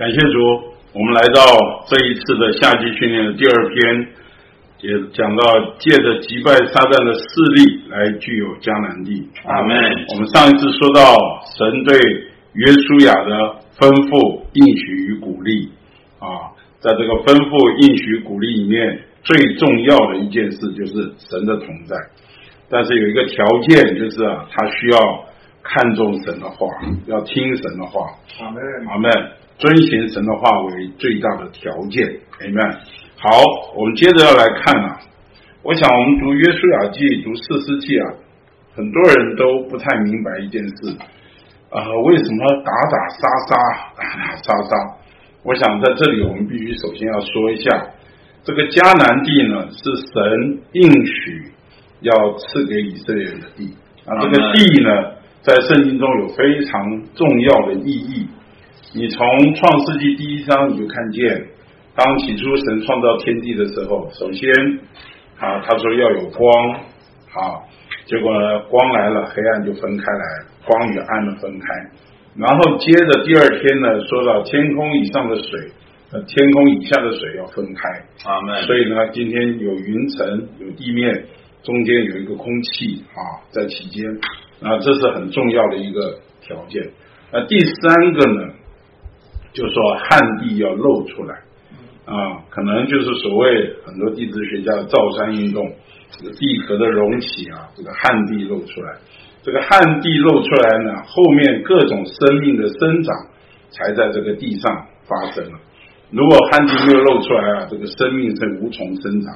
感谢主，我们来到这一次的夏季训练的第二篇，也讲到借着击败撒旦的势力来具有迦南地。阿门。我们上一次说到神对约书亚的吩咐、应许与鼓励啊，在这个吩咐、应许、鼓励里面，最重要的一件事就是神的同在。但是有一个条件，就是啊，他需要看重神的话，要听神的话。阿门。阿门。遵循神的话为最大的条件，Amen。好，我们接着要来看啊。我想我们读约书亚记、读四世纪啊，很多人都不太明白一件事啊，为什么打打杀杀、打打杀杀？我想在这里我们必须首先要说一下，这个迦南地呢是神应许要赐给以色列人的地啊，这个地呢在圣经中有非常重要的意义。你从创世纪第一章你就看见，当起初神创造天地的时候，首先啊他说要有光，啊，结果呢光来了，黑暗就分开来，光与暗的分开，然后接着第二天呢说到天空以上的水，呃天空以下的水要分开，阿门。所以呢今天有云层有地面，中间有一个空气啊在其间，啊这是很重要的一个条件。那第三个呢？就说旱地要露出来，啊，可能就是所谓很多地质学家的造山运动，这个地壳的隆起啊，这个旱地露出来，这个旱地露出来呢，后面各种生命的生长才在这个地上发生了。如果旱地没有露出来啊，这个生命是无从生长。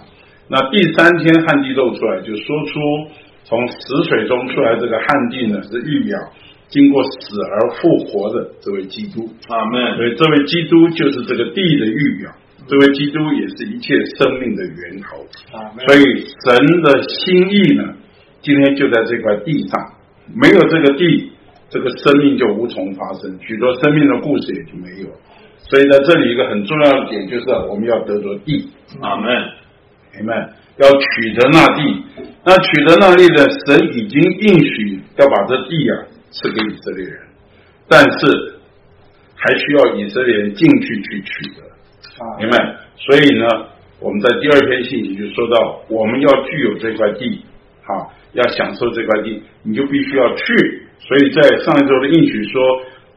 那第三天旱地露出来，就说出从死水中出来这个旱地呢，是预表。经过死而复活的这位基督，阿门。所以这位基督就是这个地的预表，这位基督也是一切生命的源头，阿门。所以神的心意呢，今天就在这块地上，没有这个地，这个生命就无从发生，许多生命的故事也就没有。所以在这里一个很重要的点就是，我们要得着地，阿门，阿门。要取得那地，那取得那地的神已经应许要把这地啊。赐给以色列人，但是还需要以色列人进去去取得，明白？所以呢，我们在第二篇信息就说到，我们要具有这块地，啊，要享受这块地，你就必须要去。所以在上一周的应许说，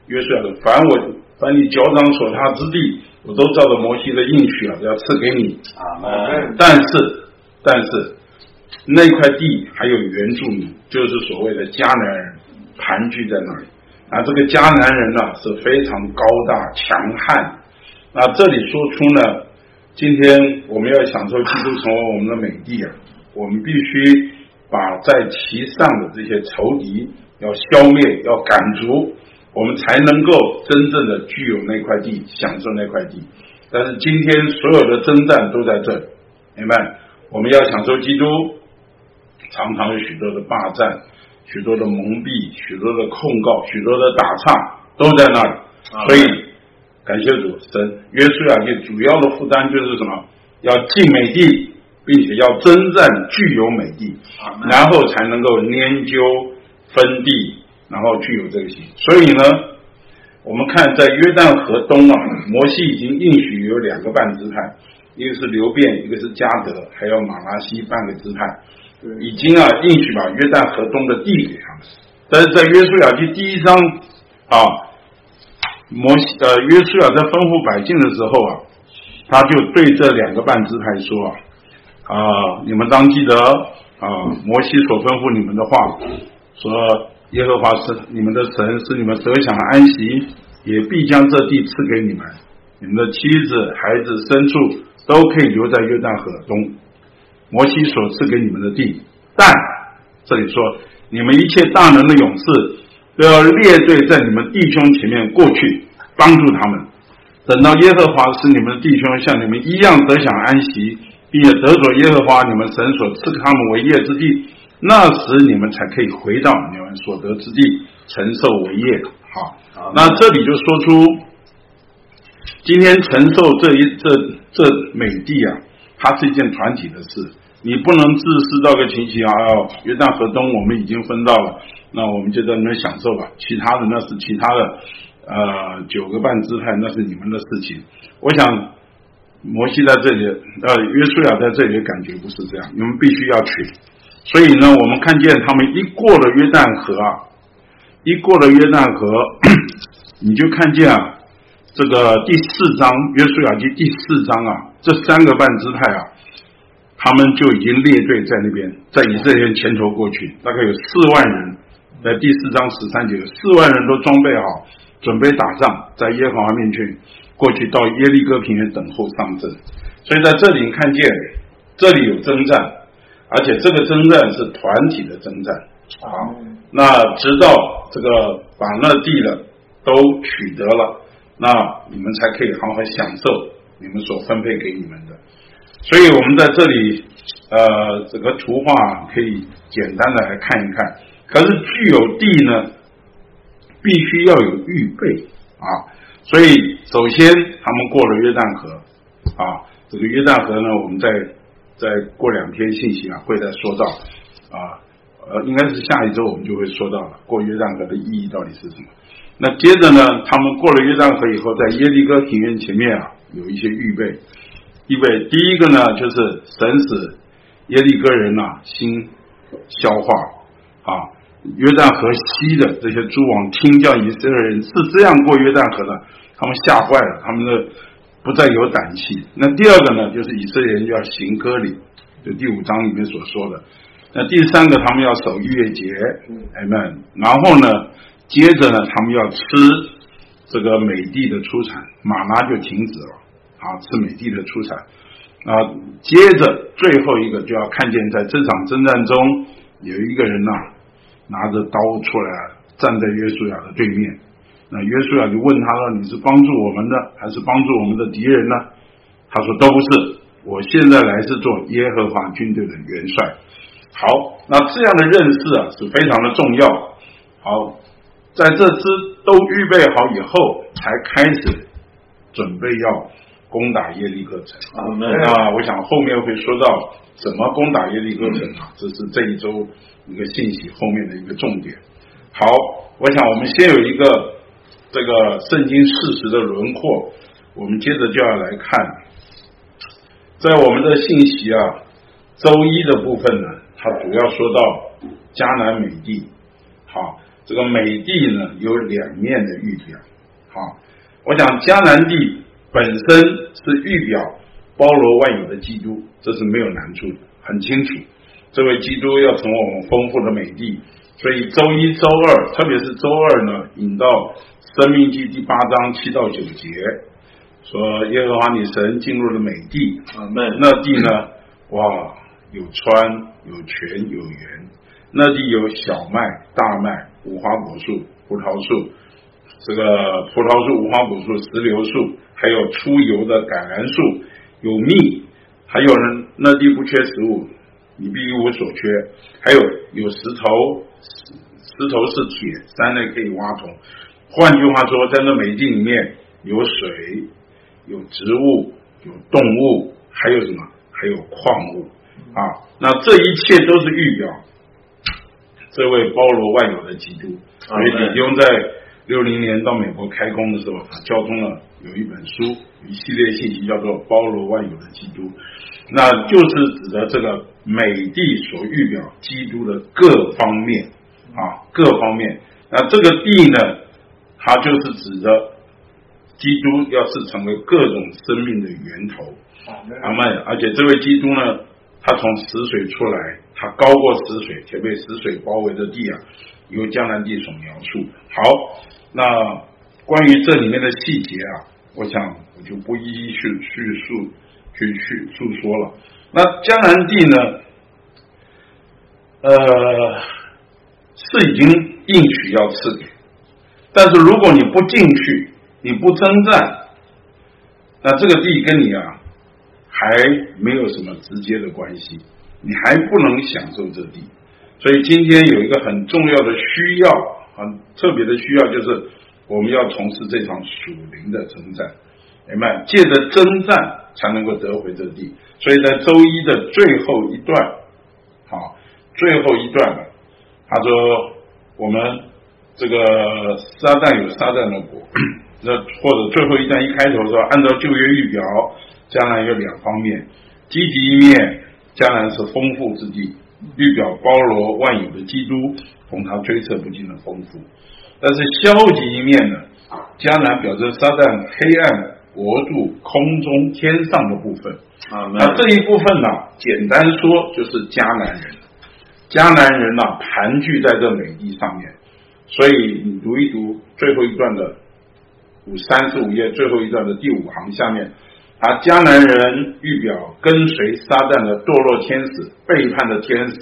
约书亚的，凡我凡你脚掌所踏之地，我都照着摩西的应许啊，要赐给你。啊，但是，但是那块地还有原住民，就是所谓的迦南人。盘踞在那里啊，这个迦南人呢是非常高大强悍。那这里说出呢，今天我们要享受基督成为我们的美地啊，我们必须把在其上的这些仇敌要消灭，要赶逐，我们才能够真正的具有那块地，享受那块地。但是今天所有的征战都在这里，明白？我们要享受基督，常常有许多的霸占。许多的蒙蔽，许多的控告，许多的打岔都在那里，所以感谢主神约书亚记主要的负担就是什么？要进美地，并且要征战具有美地，然后才能够研究分地，然后具有这个心。所以呢，我们看在约旦河东啊，摩西已经应许有两个半支派，一个是流变，一个是加德，还有马拉西半个支派。已经啊，应许把约旦河东的地给他们。但是在约书亚记第一章啊，摩西呃约书亚在吩咐百姓的时候啊，他就对这两个半支派说啊，啊你们当记得啊，摩西所吩咐你们的话，说耶和华是你们的神，是你们得享的安息，也必将这地赐给你们，你们的妻子、孩子、牲畜都可以留在约旦河东。摩西所赐给你们的地，但这里说，你们一切大能的勇士都要列队在你们弟兄前面过去，帮助他们。等到耶和华使你们的弟兄像你们一样得享安息，并且得着耶和华你们神所赐给他们为业之地，那时你们才可以回到你们所得之地，承受为业。好，那这里就说出，今天承受这一这这美地啊。它是一件团体的事，你不能自私到个情形啊！约旦河东我们已经分到了，那我们就在那享受吧。其他的那是其他的，呃九个半支派，那是你们的事情。我想摩西在这里，呃，约书亚在这里感觉不是这样，你们必须要去。所以呢，我们看见他们一过了约旦河啊，一过了约旦河，你就看见啊，这个第四章约书亚记第四章啊，这三个半支派啊。他们就已经列队在那边，在以色列人前头过去，大概有四万人，在第四章十三节，四万人都装备好，准备打仗，在耶和华面前过去到耶利哥平原等候上阵。所以在这里看见，这里有征战，而且这个征战是团体的征战啊。那直到这个把那地了都取得了，那你们才可以好好享受你们所分配给你们的。所以，我们在这里，呃，这个图画可以简单的来看一看。可是，具有地呢，必须要有预备啊。所以，首先他们过了约旦河啊，这个约旦河呢，我们在再过两天信息啊会再说到啊，呃，应该是下一周我们就会说到了过约旦河的意义到底是什么。那接着呢，他们过了约旦河以后，在耶利哥庭院前面啊，有一些预备。预备第一个呢，就是神使耶利哥人呐心消化啊，约旦河西的这些诸王听叫以色列人是这样过约旦河的，他们吓坏了，他们的不再有胆气。那第二个呢，就是以色列人要行割礼，就第五章里面所说的。那第三个，他们要守逾越节，amen。然后呢，接着呢，他们要吃这个美帝的出产，马拉就停止了。啊，吃美帝的出产，啊，接着最后一个就要看见，在这场征战中，有一个人呐，拿着刀出来，站在约书亚的对面。那约书亚就问他说：“你是帮助我们的，还是帮助我们的敌人呢？”他说：“都不是，我现在来是做耶和华军队的元帅。”好，那这样的认识啊是非常的重要。好，在这支都预备好以后，才开始准备要。攻打耶利哥城啊！那我想后面会说到怎么攻打耶利哥城啊，这是这一周一个信息后面的一个重点。好，我想我们先有一个这个圣经事实的轮廓，我们接着就要来看，在我们的信息啊，周一的部分呢，它主要说到迦南美地。好，这个美地呢有两面的预表。啊，我想迦南地。本身是预表包罗万有的基督，这是没有难处的，很清楚。这位基督要成为我们丰富的美地，所以周一、周二，特别是周二呢，引到生命记第八章七到九节，说耶和华女神进入了美地，那那地呢，哇，有川有泉有源，那地有小麦、大麦、无花果树、葡萄树，这个葡萄树、无花果树、石榴树。还有出油的橄榄树，有蜜，还有呢，那地不缺食物，你必一无所缺。还有有石头，石头是铁，山内可以挖铜。换句话说，在那美地里面有水，有植物，有动物，还有什么？还有矿物啊！那这一切都是预表这位包罗万有的基督。所以李兄在六零年到美国开工的时候，他交通了。有一本书，一系列信息叫做《包罗万有的基督》，那就是指的这个美帝所预表基督的各方面啊，各方面。那这个地呢，它就是指的基督要是成为各种生命的源头。阿门。而且这位基督呢，他从死水出来，他高过死水，且被死水包围的地啊，由江南地所描述。好，那。关于这里面的细节啊，我想我就不一一去叙述、去去述说了。那江南地呢，呃，是已经应许要赐给，但是如果你不进去，你不征战，那这个地跟你啊还没有什么直接的关系，你还不能享受这地。所以今天有一个很重要的需要，很特别的需要就是。我们要从事这场属灵的征战，明白？借着征战才能够得回这地。所以在周一的最后一段，好，最后一段了，他说我们这个撒旦有撒旦的果，那或者最后一段一开头说，按照旧约预表，将来有两方面，积极一面，迦南是丰富之地，预表包罗万有的基督，同他推测不尽的丰富。但是消极一面呢，迦南表示撒旦黑暗国度空中天上的部分啊，那这一部分呢，简单说就是迦南人，迦南人呢盘踞在这美地上面。所以你读一读最后一段的五三十五页最后一段的第五行下面，而，迦南人预表跟随撒旦的堕落天使、背叛的天使，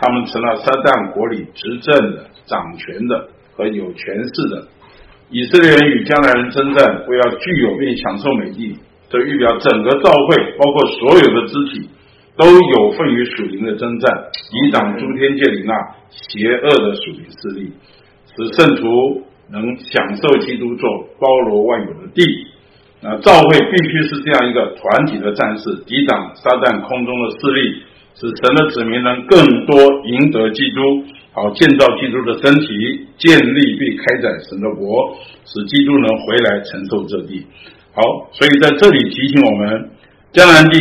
他们成了撒旦国里执政的、掌权的和有权势的。以色列人与迦南人征战，为了具有并享受美地，这预表整个教会，包括所有的肢体，都有份于属灵的征战，以挡诸天界里那邪恶的属灵势力。使圣徒能享受基督做包罗万有的地，那教会必须是这样一个团体的战士，抵挡撒旦空中的势力，使神的子民能更多赢得基督，好建造基督的身体，建立并开展神的国，使基督能回来承受这地。好，所以在这里提醒我们，江南地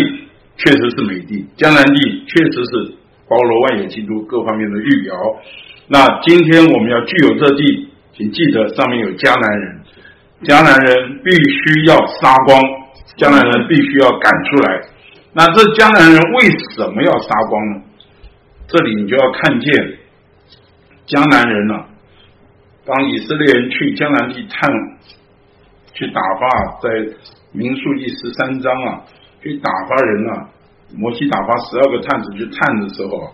确实是美地，江南地确实是包罗万有基督各方面的预表。那今天我们要具有这地，请记得上面有迦南人，江南人必须要杀光，江南人必须要赶出来。那这江南人为什么要杀光呢？这里你就要看见江南人呢，当以色列人去江南地探，去打发，在民数记十三章啊，去打发人啊，摩西打发十二个探子去探的时候。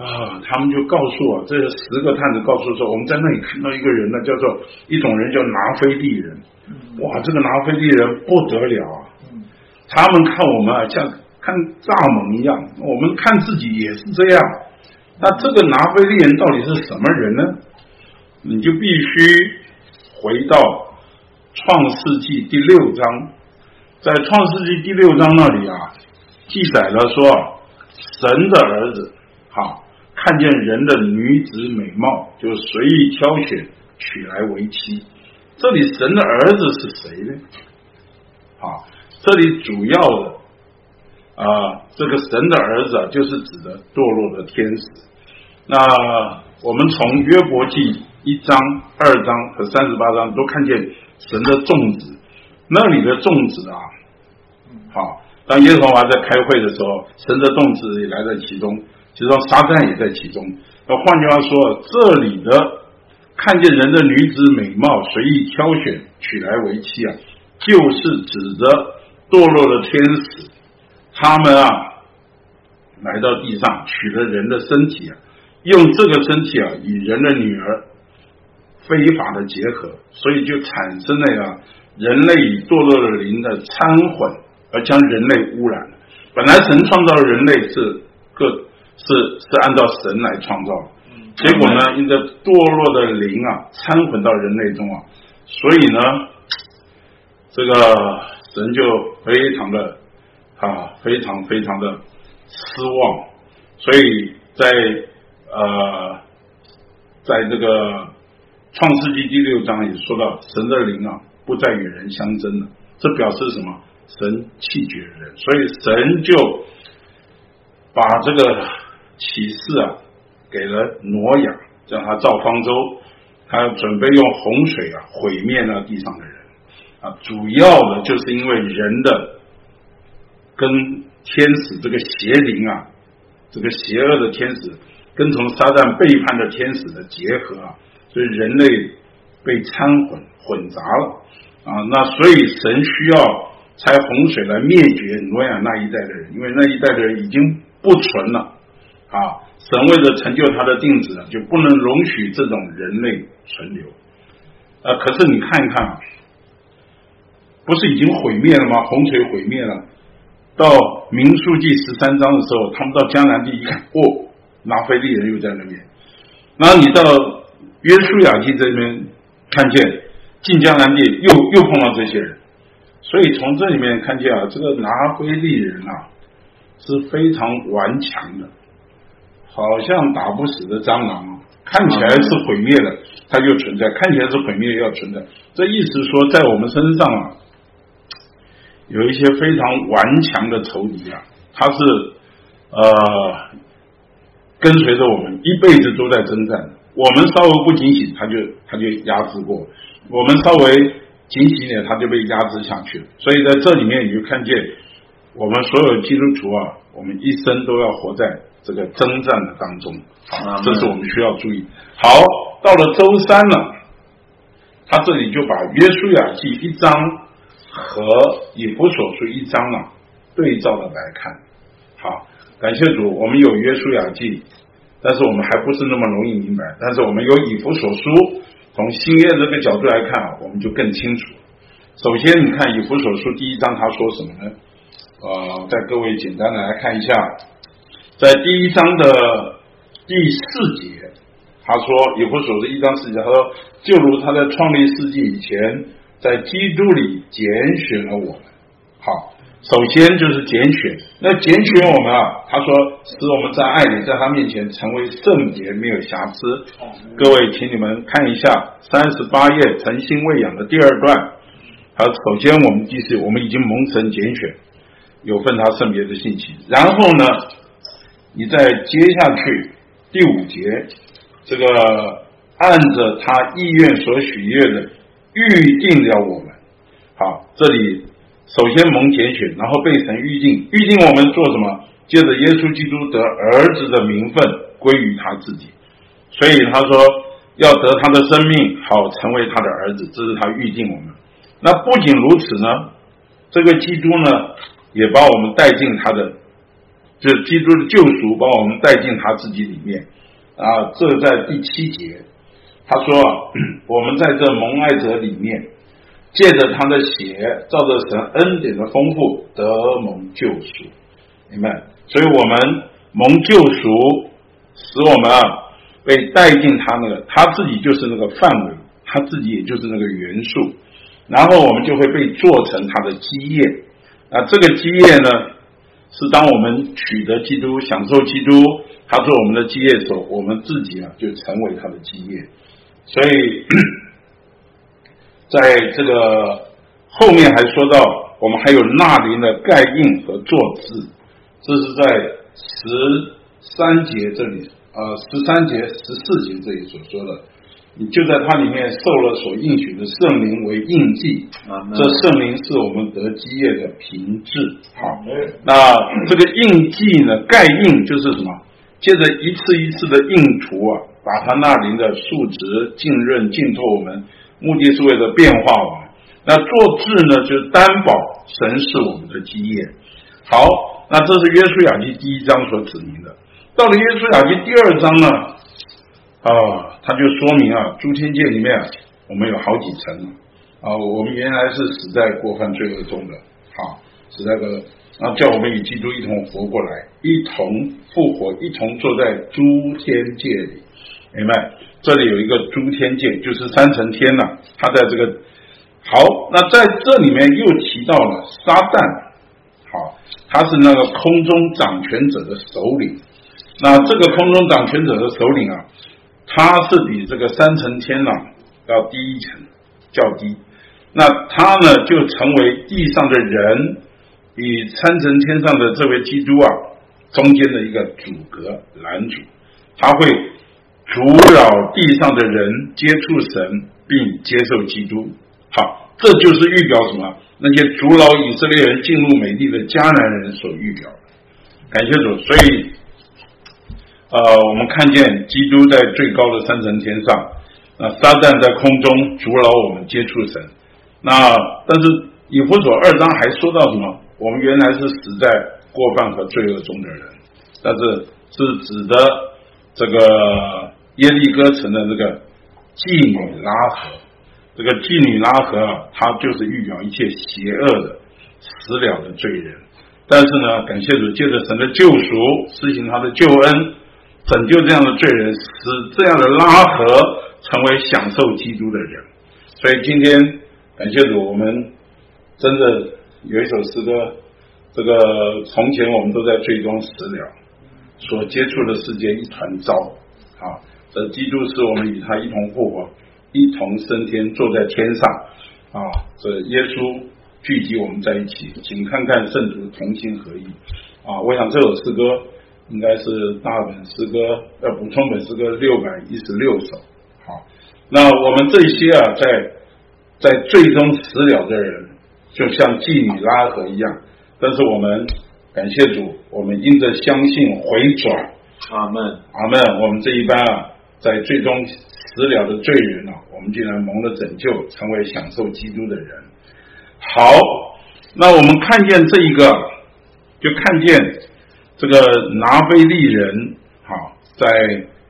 他们就告诉我，这十个探子告诉说，我们在那里看到一个人呢，叫做一种人叫拿非利人。哇，这个拿非利人不得了啊！他们看我们啊，像看蚱蜢一样，我们看自己也是这样。那这个拿非利人到底是什么人呢？你就必须回到创世纪第六章，在创世纪第六章那里啊，记载了说神的儿子，好。看见人的女子美貌，就随意挑选娶来为妻。这里神的儿子是谁呢？啊，这里主要的啊，这个神的儿子啊，就是指的堕落的天使。那我们从约伯记一章、二章和三十八章都看见神的众子，那里的众子啊，好，当耶和华在开会的时候，神的众子也来在其中。其实说撒旦也在其中。那换句话说，这里的看见人的女子美貌，随意挑选娶来为妻啊，就是指着堕落的天使，他们啊来到地上取了人的身体啊，用这个身体啊与人的女儿非法的结合，所以就产生了呀人类与堕落的灵的掺混，而将人类污染。本来神创造人类是各。是是按照神来创造，结果呢，因着堕落的灵啊掺混到人类中啊，所以呢，这个神就非常的啊非常非常的失望，所以在呃在这个创世纪第六章也说到，神的灵啊不再与人相争了，这表示什么？神弃绝人，所以神就把这个。启示啊，给了挪亚，让他造方舟，他准备用洪水啊毁灭那地上的人啊，主要的就是因为人的跟天使这个邪灵啊，这个邪恶的天使跟从撒旦背叛的天使的结合啊，所以人类被掺混混杂了啊，那所以神需要拆洪水来灭绝挪亚那一代的人，因为那一代的人已经不纯了。啊，神为了成就他的定旨，就不能容许这种人类存留。呃，可是你看一看，不是已经毁灭了吗？洪水毁灭了。到民数记十三章的时候，他们到江南地一看，哦，拿非利人又在那边。然后你到约书亚记这边看见进江南地又又碰到这些人，所以从这里面看见啊，这个拿非利人啊是非常顽强的。好像打不死的蟑螂，看起来是毁灭的，它又存在，看起来是毁灭要存在。这意思说，在我们身上啊，有一些非常顽强的仇敌啊，他是呃跟随着我们一辈子都在征战。我们稍微不警醒，他就他就压制过；我们稍微警醒点，他就被压制下去了。所以在这里面，你就看见我们所有基督徒啊，我们一生都要活在这个征战的当中。啊，这是我们需要注意。好，到了周三了，他这里就把约书亚记一章和以弗所书一章啊对照的来看。好，感谢主，我们有约书亚记。但是我们还不是那么容易明白，但是我们有以弗所书，从新约这个角度来看，我们就更清楚。首先，你看以弗所书第一章他说什么呢？呃，在各位简单的来看一下，在第一章的第四节，他说以弗所书一章四节，他说就如他在创立世纪以前，在基督里拣选了我们。好。首先就是拣选，那拣选我们啊，他说使我们在爱里，在他面前成为圣洁，没有瑕疵。各位，请你们看一下三十八页诚心喂养的第二段。好，首先我们第四，我们已经蒙神拣选，有份他圣别的信息。然后呢，你再接下去第五节，这个按着他意愿所许愿的预定了我们。好，这里。首先蒙拣选，然后被神预定，预定我们做什么？借着耶稣基督得儿子的名分归于他自己，所以他说要得他的生命，好成为他的儿子，这是他预定我们。那不仅如此呢，这个基督呢，也把我们带进他的，就是基督的救赎，把我们带进他自己里面啊。这在第七节，他说，我们在这蒙爱者里面。借着他的血，照着神恩典的丰富，得蒙救赎，明白？所以我们蒙救赎，使我们啊被带进他那个，他自己就是那个范围，他自己也就是那个元素，然后我们就会被做成他的基业。啊这个基业呢，是当我们取得基督、享受基督，他做我们的基业的时候，我们自己啊就成为他的基业。所以。在这个后面还说到，我们还有纳林的盖印和坐字，这是在十三节这里，呃，十三节、十四节这里所说的，你就在它里面受了所应许的圣灵为印记，这圣灵是我们得基业的凭据。好，那这个印记呢，盖印就是什么？接着一次一次的印图啊，把它那灵的数值浸润浸透我们。目的是为了变化我们，那做字呢，就是担保神是我们的基业。好，那这是约书亚记第一章所指明的。到了约书亚记第二章呢，啊，他就说明啊，诸天界里面啊我们有好几层啊，我们原来是死在过犯罪恶中的，好，死在个，啊，叫我们与基督一同活过来，一同复活，一同坐在诸天界里，明白？这里有一个诸天界，就是三层天呐。他在这个好，那在这里面又提到了撒旦，好，他是那个空中掌权者的首领。那这个空中掌权者的首领啊，他是比这个三层天呐要低一层，较低。那他呢，就成为地上的人与三层天上的这位基督啊中间的一个阻隔拦阻，他会。阻扰地上的人接触神并接受基督，好，这就是预表什么？那些阻扰以色列人进入美丽的迦南人所预表。感谢主，所以，呃，我们看见基督在最高的三层天上，那撒旦在空中阻挠我们接触神。那但是以弗所二章还说到什么？我们原来是死在过犯和罪恶中的人，但是是指的这个。耶利哥城的这个妓女拉合，这个妓女拉合啊，她就是预表一切邪恶的死了的罪人。但是呢，感谢主，借着神的救赎，施行他的救恩，拯救这样的罪人，使这样的拉合成为享受基督的人。所以今天感谢主，我们真的有一首诗歌，这个从前我们都在最终死了，所接触的世界一团糟啊。这基督是我们与他一同复活，一同升天，坐在天上啊！这耶稣聚集我们在一起，请看看圣徒同心合一啊！我想这首诗歌应该是大本诗歌要补充本诗歌六百一十六首。好，那我们这些啊，在在最终死了的人，就像妓女拉合一样，但是我们感谢主，我们因着相信回转。阿门，阿门。我们这一班啊，在最终死了的罪人啊，我们竟然蒙了拯救，成为享受基督的人。好，那我们看见这一个，就看见这个拿非利人，好，在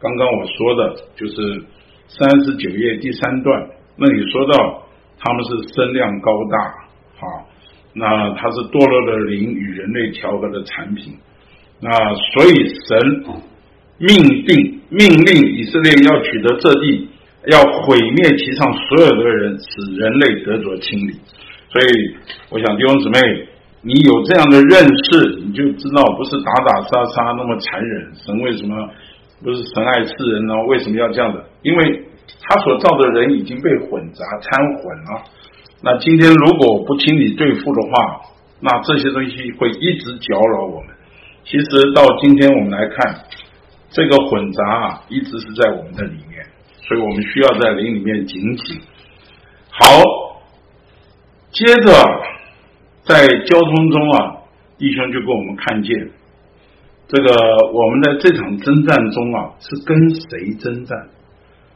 刚刚我说的，就是三十九页第三段那里说到，他们是身量高大，好，那他是堕落的灵与人类调和的产品。那所以神命定命令以色列要取得这地，要毁灭其上所有的人，使人类得着清理。所以我想弟兄姊妹，你有这样的认识，你就知道不是打打杀杀那么残忍。神为什么不是神爱世人呢？为什么要这样的？因为他所造的人已经被混杂掺混了。那今天如果不清理对付的话，那这些东西会一直搅扰我们。其实到今天我们来看，这个混杂啊，一直是在我们的里面，所以我们需要在灵里面警醒。好，接着在交通中啊，弟兄就给我们看见，这个我们在这场征战中啊，是跟谁征战？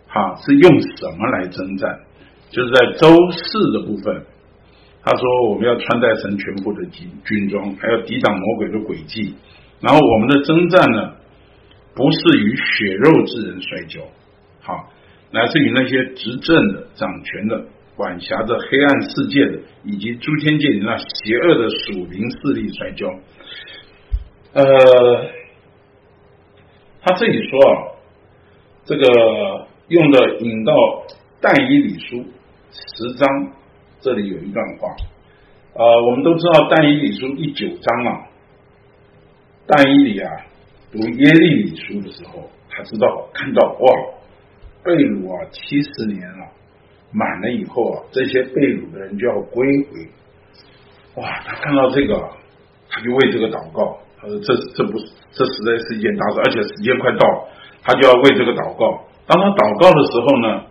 哈，是用什么来征战？就是在周四的部分，他说我们要穿戴神全部的军军装，还要抵挡魔鬼的诡计。然后我们的征战呢，不是与血肉之人摔跤，好，乃是与那些执政的、掌权的、管辖着黑暗世界的，以及诸天界里那邪恶的属灵势力摔跤。呃，他这里说啊，这个用的引到但以理书十章，这里有一段话，呃，我们都知道但以理书第九章啊。但以理啊，读耶利米书的时候，他知道看到哇，被掳啊七十年了，满了以后啊，这些被掳的人就要归回。哇，他看到这个，他就为这个祷告。他说：“这这不是，这实在是一件大事，而且时间快到，他就要为这个祷告。当他祷告的时候呢，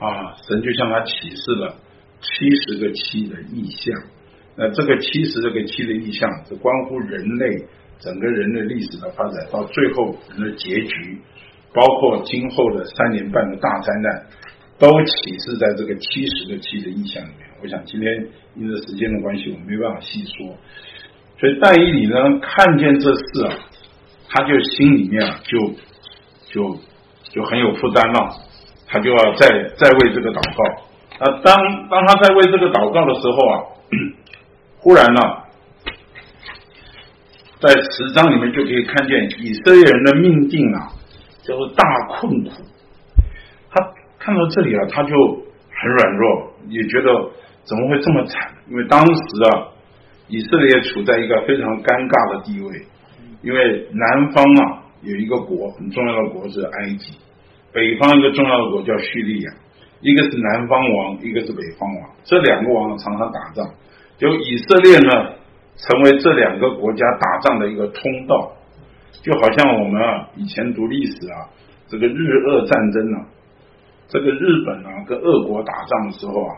啊，神就向他启示了七十个七的意象。那这个七十个七的意象，是关乎人类。”整个人类历史的发展到最后人的结局，包括今后的三年半的大灾难，都启示在这个七十个七的意象里面。我想今天因为时间的关系，我没办法细说。所以戴伊里呢，看见这事啊，他就心里面啊，就就就很有负担了，他就要再再为这个祷告。啊，当当他在为这个祷告的时候啊，忽然呢。在十章里面就可以看见以色列人的命定啊，就是大困苦。看到这里啊，他就很软弱，也觉得怎么会这么惨？因为当时啊，以色列处在一个非常尴尬的地位，因为南方啊有一个国很重要的国是埃及，北方一个重要的国叫叙利亚，一个是南方王，一个是北方王，这两个王常常打仗，就以色列呢。成为这两个国家打仗的一个通道，就好像我们啊以前读历史啊，这个日俄战争啊，这个日本啊跟俄国打仗的时候啊，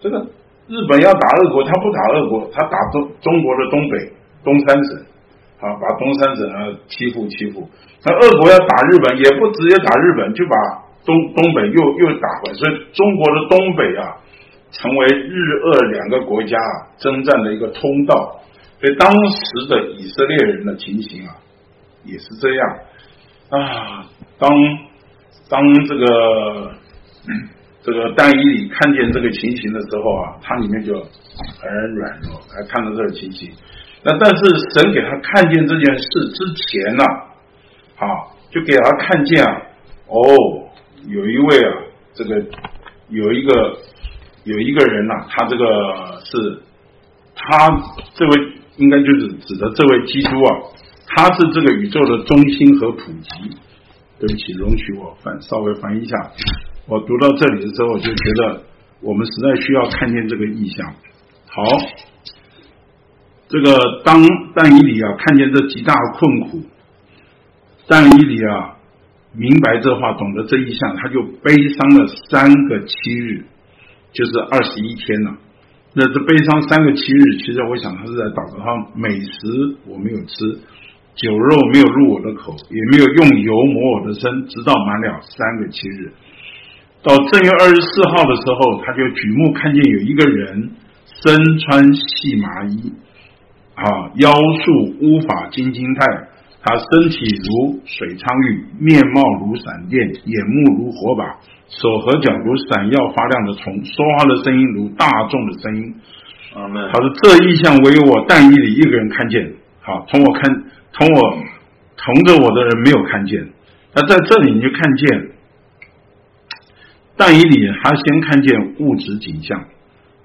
这个日本要打俄国，他不打俄国，他打中中国的东北东三省，啊把东三省啊欺负欺负，那俄国要打日本，也不直接打日本，就把东东北又又打回来，所以中国的东北啊，成为日俄两个国家啊征战的一个通道。所以当时的以色列人的情形啊，也是这样啊。当当这个 这个但以理看见这个情形的时候啊，他里面就很软弱，还看到这个情形。那但是神给他看见这件事之前呢，啊，就给他看见啊，哦，有一位啊，这个有一个有一个人呐，他这个是他这位。应该就是指的这位基督啊，他是这个宇宙的中心和普及。对不起，容许我翻稍微翻译一下。我读到这里的时候，我就觉得我们实在需要看见这个意象。好，这个当但以理啊看见这极大的困苦，但以理啊明白这话，懂得这意象，他就悲伤了三个七日，就是二十一天了。那这悲伤三个七日，其实我想他是在祷告，他美食我没有吃。酒肉没有入我的口，也没有用油抹我的身，直到满了三个七日。到正月二十四号的时候，他就举目看见有一个人身穿细麻衣，啊，腰束乌发金金带，他身体如水苍玉，面貌如闪电，眼目如火把，手和脚如闪耀发亮的虫，说话的声音如大众的声音。阿门。他说：“这意象唯有我但以里一个人看见。好，从我看。”同我同着我的人没有看见，那在这里你就看见，但以理他先看见物质景象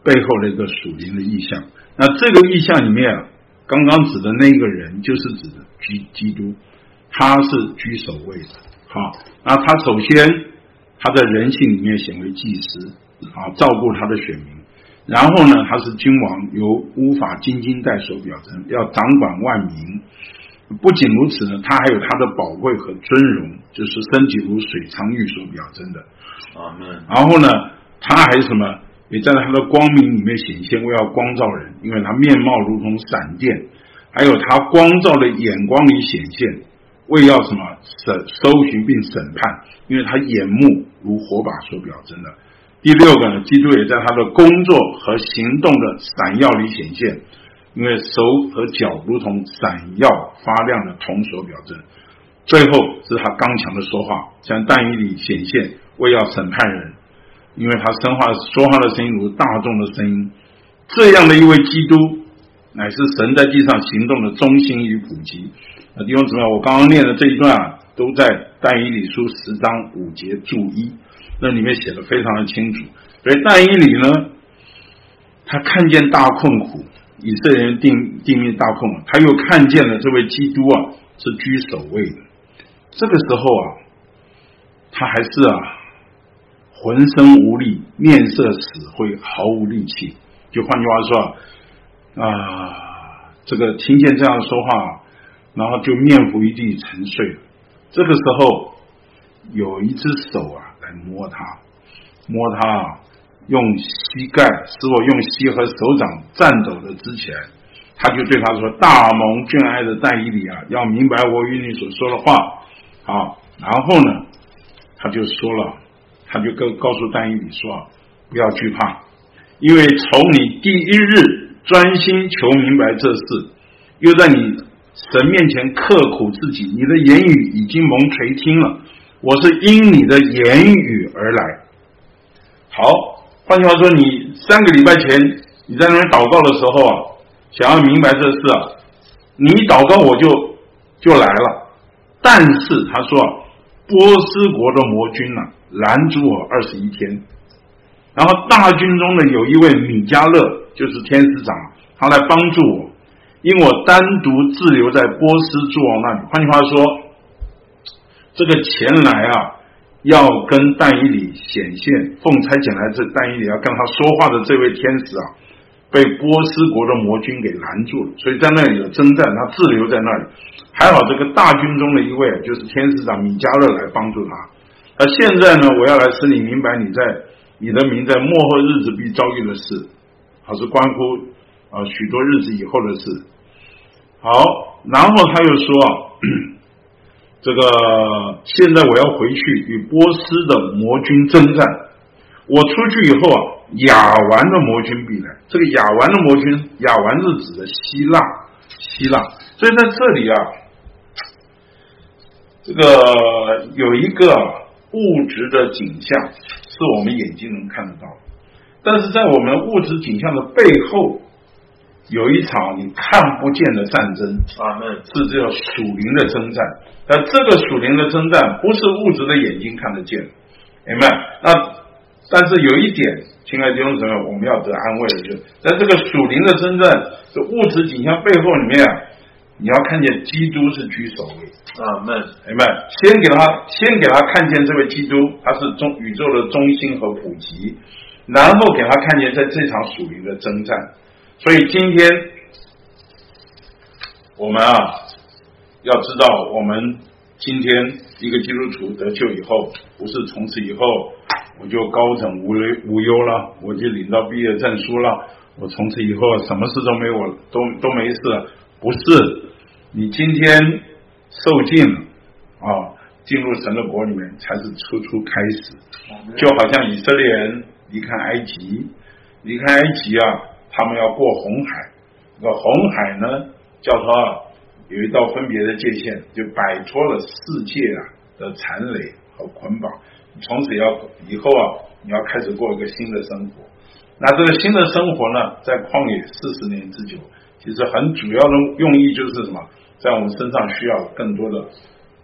背后的一个属灵的意象。那这个意象里面，刚刚指的那个人就是指的基基督，他是居首位的。好，那他首先他在人性里面显为祭司啊，照顾他的选民。然后呢，他是君王，由乌法金金带所表征，要掌管万民。不仅如此呢，他还有他的宝贵和尊荣，就是身体如水苍玉所表征的。啊，然后呢，他还什么？也在他的光明里面显现，为要光照人，因为他面貌如同闪电，还有他光照的眼光里显现，为要什么审搜寻并审判，因为他眼目如火把所表征的。第六个呢，基督也在他的工作和行动的闪耀里显现。因为手和脚如同闪耀发亮的铜所表征，最后是他刚强的说话，像但以里显现，为要审判人。因为他说话说话的声音如大众的声音，这样的一位基督，乃是神在地上行动的中心与普及。那弟兄姊妹，我刚刚念的这一段啊，都在但以理书十章五节注一，那里面写的非常的清楚。所以但以理呢，他看见大困苦。以色列人定定命大困，他又看见了这位基督啊是居首位的。这个时候啊，他还是啊浑身无力，面色死灰，毫无力气。就换句话说啊，这个听见这样说话，然后就面伏一地沉睡了。这个时候有一只手啊来摸他，摸他。用膝盖使我用膝和手掌颤抖的之前，他就对他说：“大蒙眷爱的但以理啊，要明白我与你所说的话。”啊，然后呢，他就说了，他就告告诉但以理说：“不要惧怕，因为从你第一日专心求明白这事，又在你神面前刻苦自己，你的言语已经蒙垂听了。我是因你的言语而来。”好。换句话说，你三个礼拜前你在那边祷告的时候啊，想要明白这事啊，你祷告我就就来了。但是他说，波斯国的魔君呢拦住我二十一天，然后大军中的有一位米迦勒，就是天使长，他来帮助我，因我单独滞留在波斯诸王那里。换句话说，这个前来啊。要跟但以理显现，奉差遣来这但以理要跟他说话的这位天使啊，被波斯国的魔军给拦住了，所以在那里有征战，他滞留在那里。还好这个大军中的一位就是天使长米迦勒来帮助他。那现在呢，我要来使你明白你在你的名在末后日子必遭遇的事，还是关乎啊许多日子以后的事。好，然后他又说。这个现在我要回去与波斯的魔军征战。我出去以后啊，亚完的魔军必来。这个亚完的魔军，亚完是指的希腊，希腊。所以在这里啊，这个有一个物质的景象是我们眼睛能看得到，但是在我们物质景象的背后。有一场你看不见的战争啊，那是叫属灵的征战。那这个属灵的征战不是物质的眼睛看得见，明白？那但是有一点，亲爱的弟兄姊妹，我们要得安慰的，就在这个属灵的征战的物质景象背后里面啊，你要看见基督是居首位。阿门。明白？先给他，先给他看见这位基督，他是中宇宙的中心和普及，然后给他看见在这场属灵的征战。所以今天我们啊，要知道，我们今天一个基督徒得救以后，不是从此以后我就高枕无忧无忧了，我就领到毕业证书了，我从此以后什么事都没有，都都没事。不是，你今天。受尽了啊，进入神的国里面才是初初开始，就好像以色列人离开埃及，离开埃及啊，他们要过红海，那红海呢，叫做有一道分别的界限，就摆脱了世界啊的残累和捆绑，从此要以后啊，你要开始过一个新的生活。那这个新的生活呢，在旷野四十年之久，其实很主要的用意就是什么？在我们身上需要更多的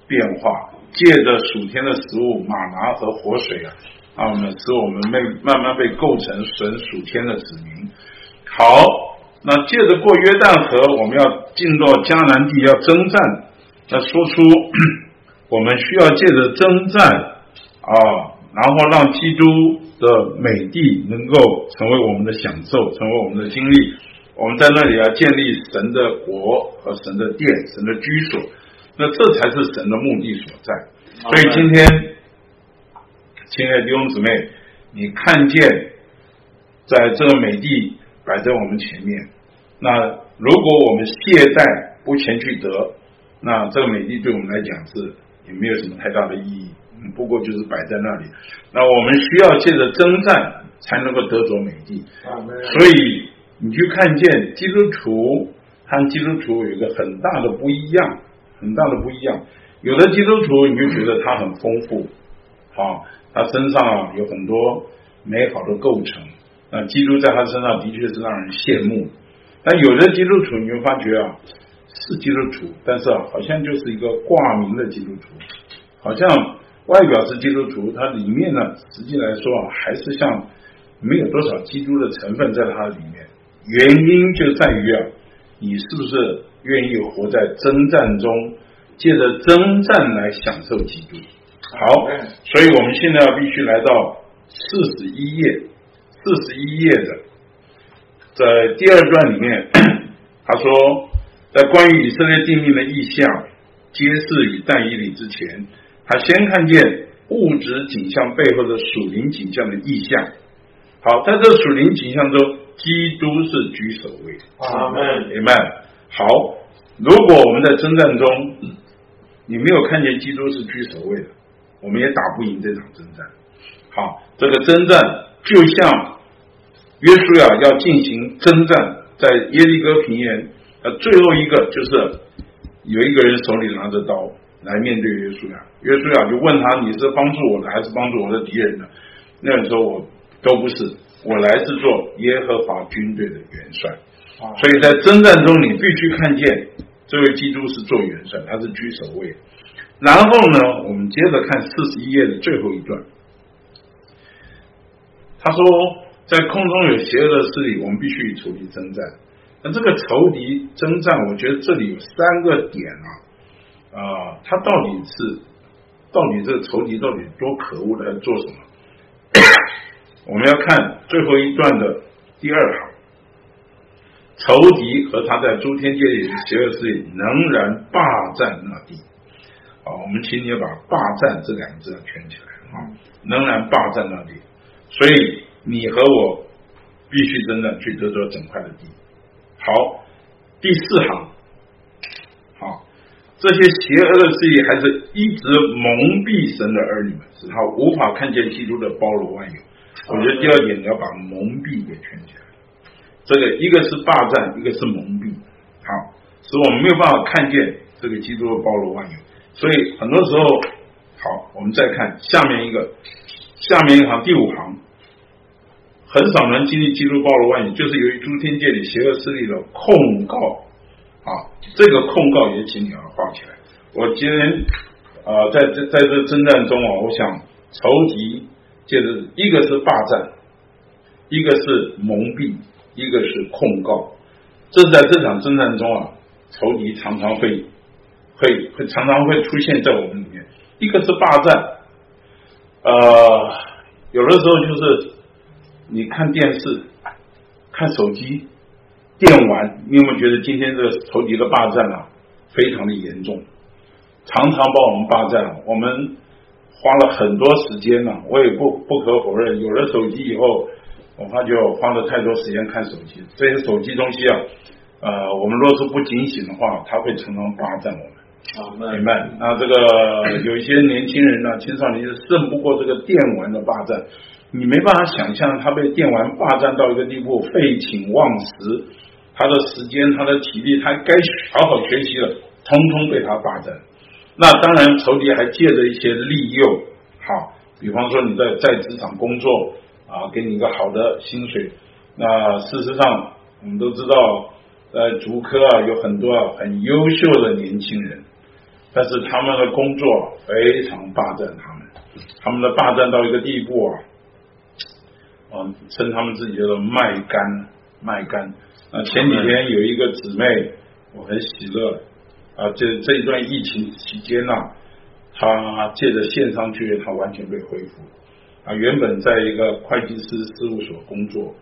变化，借着暑天的食物马拿和活水啊，啊，使我们被慢慢被构成神属天的子民。好，那借着过约旦河，我们要进到迦南地要征战，那说出 我们需要借着征战啊，然后让基督的美地能够成为我们的享受，成为我们的经历。我们在那里要建立神的国和神的殿、神的居所，那这才是神的目的所在。所以今天，亲爱的弟兄姊妹，你看见在这个美地摆在我们前面，那如果我们懈怠不前去得，那这个美地对我们来讲是也没有什么太大的意义。嗯，不过就是摆在那里。那我们需要借着征战才能够得着美地。所以。你去看见基督徒和基督徒有一个很大的不一样，很大的不一样。有的基督徒你就觉得他很丰富，好，他身上有很多美好的构成，那基督在他身上的确是让人羡慕。但有的基督徒你会发觉啊，是基督徒，但是啊，好像就是一个挂名的基督徒，好像外表是基督徒，它里面呢，实际来说啊，还是像没有多少基督的成分在他里面。原因就在于啊，你是不是愿意活在征战中，借着征战来享受基督？好，所以我们现在要必须来到四十一页，四十一页的在第二段里面，他说，在关于以色列定命的意象揭示与但以理之前，他先看见物质景象背后的属灵景象的意象。好，在这属灵景象中。基督是居首位，阿门，明白？好，如果我们在征战中，你没有看见基督是居首位的，我们也打不赢这场征战。好，这个征战就像约书亚要进行征战，在耶利哥平原，呃，最后一个就是有一个人手里拿着刀来面对约书亚，约书亚就问他：你是帮助我的，还是帮助我的敌人的？那个时候我都不是。我来是做耶和华军队的元帅，所以在征战中，你必须看见这位基督是做元帅，他是居首位。然后呢，我们接着看四十一页的最后一段，他说，在空中有邪恶势力，我们必须与仇敌征战。那这个仇敌征战，我觉得这里有三个点啊，啊，他到底是到底这个仇敌到底多可恶的，在做什么？我们要看最后一段的第二行，仇敌和他在诸天界里的邪恶势力仍然霸占那地。啊，我们请你把“霸占”这两个字要圈起来啊，仍然霸占那地。所以你和我必须真的去得到整块的地。好，第四行，好，这些邪恶的势力还是一直蒙蔽神的儿女们，使他无法看见基督的包罗万有。我觉得第二点你要把蒙蔽给圈起来，这个一个是霸占，一个是蒙蔽，好，使我们没有办法看见这个基督的包罗万有。所以很多时候，好，我们再看下面一个，下面一行第五行，很少能经历基督暴露万有，就是由于诸天界里邪恶势力的控告，啊，这个控告也请你要放起来。我今天啊，在这在这征战中啊，我想仇敌。就是一个是霸占，一个是蒙蔽，一个是控告。这是在这场征战中啊，仇敌常常会会会常常会出现在我们里面。一个是霸占，呃，有的时候就是你看电视、看手机、电玩，你有没有觉得今天这个仇敌的霸占啊，非常的严重？常常把我们霸占，我们花了很多时间呢。我也不不可否认，有了手机以后，我发觉我花了太多时间看手机。这些手机东西啊，呃，我们若是不警醒的话，它会常常霸占我们。明白？那这个有一些年轻人呢，青少年是胜不过这个电玩的霸占。你没办法想象，他被电玩霸占到一个地步，废寝忘食，他的时间、他的体力，他该好好学习了，通通被他霸占。那当然，仇敌还借着一些利诱，好，比方说你在在职场工作啊，给你一个好的薪水。那事实上，我们都知道，在竹科啊，有很多很优秀的年轻人，但是他们的工作非常霸占他们，他们的霸占到一个地步啊，称他们自己叫做卖干卖干。那前几天有一个姊妹，我很喜乐。啊，这这一段疫情期间呢，他借着线上就业，他完全被恢复。啊，原本在一个会计师事务所工作，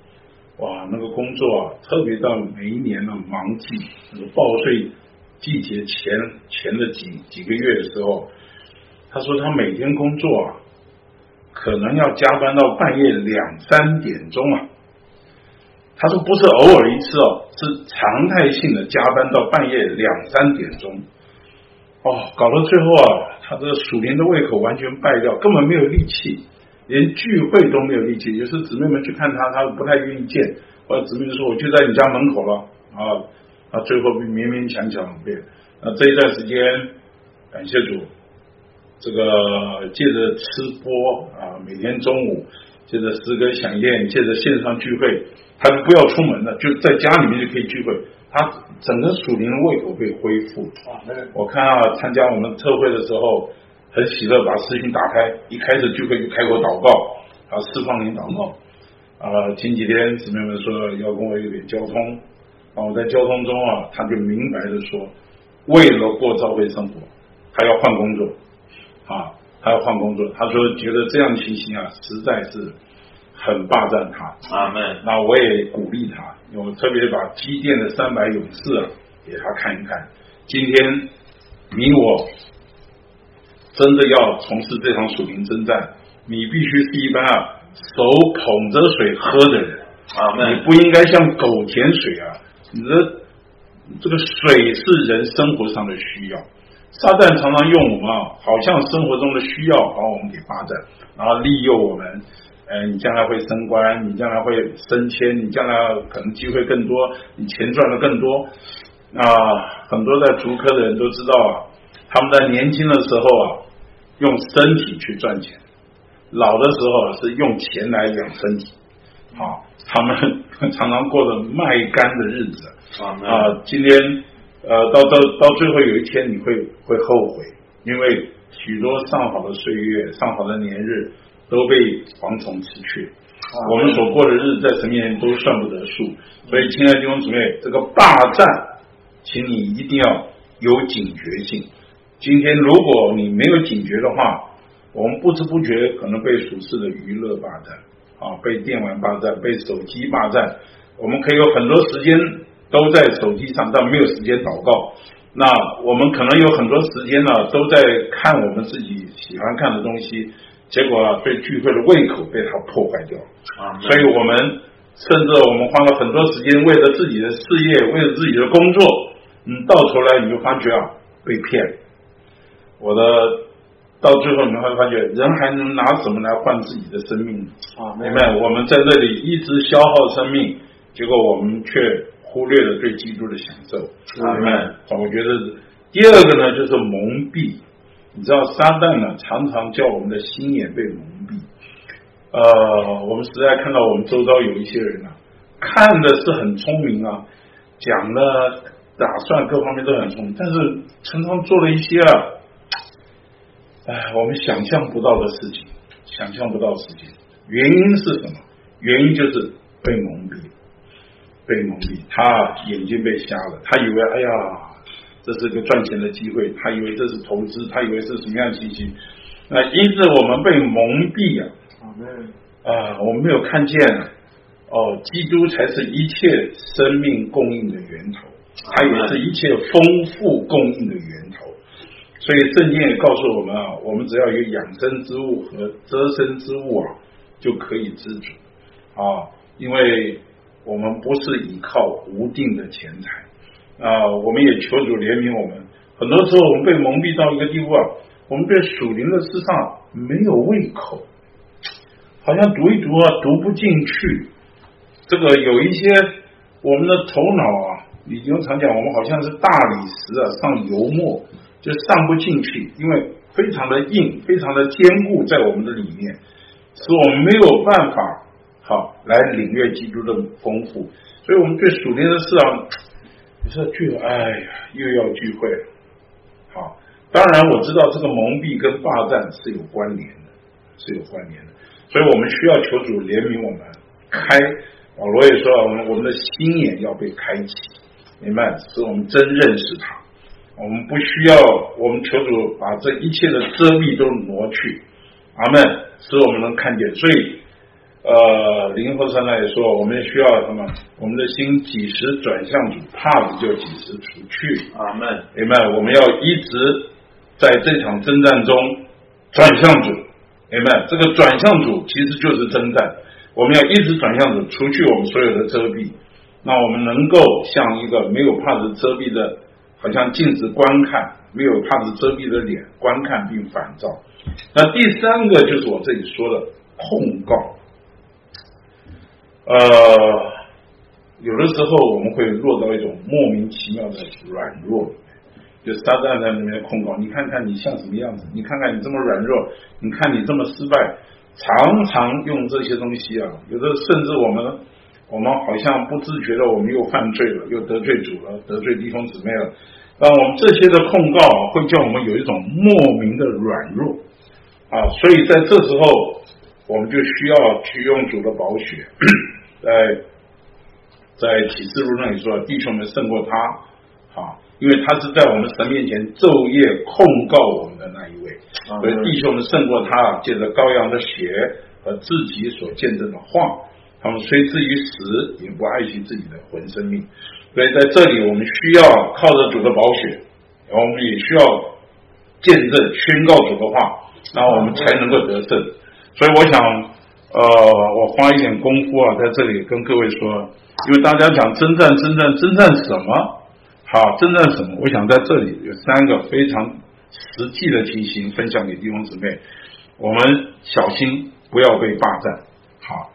哇，那个工作啊，特别到每一年的忙季，那个报税季节前前的几几个月的时候，他说他每天工作啊，可能要加班到半夜两三点钟啊。他说不是偶尔一次哦，是常态性的加班到半夜两三点钟，哦，搞到最后啊，他这个属灵的胃口完全败掉，根本没有力气，连聚会都没有力气。有时姊妹们去看他，他不太愿意见，或者姊妹说我就在你家门口了啊，啊，最后勉勉强强对，那这一段时间感谢主，这个借着吃播啊，每天中午借着诗歌响宴，借着线上聚会。他就不要出门了，就在家里面就可以聚会。他整个属灵的胃口被恢复。我看啊，参加我们特会的时候，很喜乐，把视频打开，一开始聚会就开口祷告，啊，释放灵祷告。啊，前几天姊妹们说要跟我有点交通，啊，我在交通中啊，他就明白的说，为了过教会生活，他要换工作，啊，他要换工作。他说觉得这样情形啊，实在是。很霸占他，阿门。那我也鼓励他，我特别把机电的三百勇士啊给他看一看。今天你我真的要从事这场属灵征战，你必须是一般啊手捧着水喝的人，啊。你不应该像狗舔水啊，你的这个水是人生活上的需要。撒旦常常用我们啊，好像生活中的需要把我们给发展，然后利诱我们。呃，你将来会升官，你将来会升迁，你将来可能机会更多，你钱赚的更多。啊，很多在足科的人都知道啊，他们在年轻的时候啊，用身体去赚钱，老的时候是用钱来养身体。啊，他们 常常过着卖干的日子。啊，今天呃，到到到最后有一天你会会后悔，因为许多上好的岁月，上好的年日。都被蝗虫吃去，我们所过的日子在神面前都算不得数。所以，亲爱的弟兄姊妹，这个霸占，请你一定要有警觉性。今天如果你没有警觉的话，我们不知不觉可能被俗世的娱乐霸占啊，被电玩霸占，被手机霸占。我们可以有很多时间都在手机上，但没有时间祷告。那我们可能有很多时间呢，都在看我们自己喜欢看的东西。结果对聚会的胃口被他破坏掉，啊，所以我们甚至我们花了很多时间为了自己的事业，为了自己的工作，嗯，到头来你就发觉啊，被骗。我的到最后你会发觉，人还能拿什么来换自己的生命？啊，明白？我们在这里一直消耗生命，结果我们却忽略了对基督的享受。明白？我觉得第二个呢，就是蒙蔽。你知道撒旦呢，常常叫我们的心眼被蒙蔽。呃，我们实在看到我们周遭有一些人啊，看的是很聪明啊，讲的打算各方面都很聪明，但是常常做了一些啊，哎，我们想象不到的事情，想象不到的事情。原因是什么？原因就是被蒙蔽，被蒙蔽。他眼睛被瞎了，他以为哎呀，这是个赚钱的机会，他以为这是投资，他以为是什么样的情形？那因此我们被蒙蔽啊，啊，我们没有看见哦，基督才是一切生命供应的源头，他也是一切丰富供应的源头。所以圣经也告诉我们啊，我们只要有养生之物和遮身之物啊，就可以知足啊，因为我们不是依靠无定的钱财啊，我们也求主怜悯我们。很多时候我们被蒙蔽到一个地步啊，我们对属灵的事上没有胃口，好像读一读啊，读不进去。这个有一些我们的头脑啊，李经常讲，我们好像是大理石啊上油墨。就上不进去，因为非常的硬，非常的坚固，在我们的里面，使我们没有办法好来领略基督的丰富。所以，我们对属灵的事啊，你说聚，哎呀，又要聚会。好，当然我知道这个蒙蔽跟霸占是有关联的，是有关联的。所以我们需要求主怜悯我们，开保罗也说，我们我们的心眼要被开启，明白，使我们真认识他。我们不需要，我们求主把这一切的遮蔽都挪去，阿门，使我们能看见。所以，呃，灵和上呢也说，我们需要什么？我们的心几时转向主，怕的就几时除去，阿门，明白？我们要一直在这场征战中转向主，明白？这个转向主其实就是征战，我们要一直转向主，除去我们所有的遮蔽，那我们能够像一个没有帕子遮蔽的。好像镜子观看，没有帕子遮蔽的脸观看并反照。那第三个就是我这里说的控告。呃，有的时候我们会落到一种莫名其妙的软弱，就撒旦在里面控告。你看看你像什么样子？你看看你这么软弱，你看你这么失败，常常用这些东西啊。有的甚至我们。我们好像不自觉的，我们又犯罪了，又得罪主了，得罪弟兄姊妹了。那我们这些的控告会叫我们有一种莫名的软弱啊，所以在这时候，我们就需要去用主的宝血，在在启示录那里说，弟兄们胜过他啊，因为他是在我们神面前昼夜控告我们的那一位，所以弟兄们胜过他，借着羔羊的血和自己所见证的话。他们虽至于死，也不爱惜自己的魂生命。所以在这里，我们需要靠着主的宝血，然后我们也需要见证、宣告主的话，然后我们才能够得胜。所以我想，呃，我花一点功夫啊，在这里跟各位说，因为大家讲征战、征战、征战什么？好，征战什么？我想在这里有三个非常实际的情形分享给弟兄姊妹。我们小心不要被霸占。好。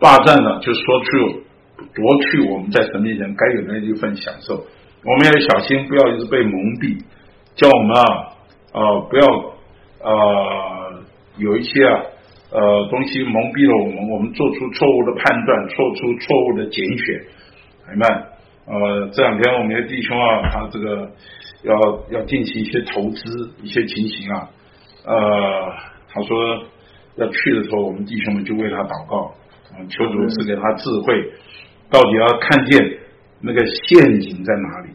霸占呢，就说出夺去我们在神面前该有的一份享受。我们要小心，不要一直被蒙蔽，叫我们啊，呃，不要呃有一些啊呃东西蒙蔽了我们，我们做出错误的判断，做出错误的拣选。明白？呃，这两天我们的弟兄啊，他这个要要进行一些投资，一些情形啊，呃，他说要去的时候，我们弟兄们就为他祷告。求主赐给他智慧，到底要看见那个陷阱在哪里，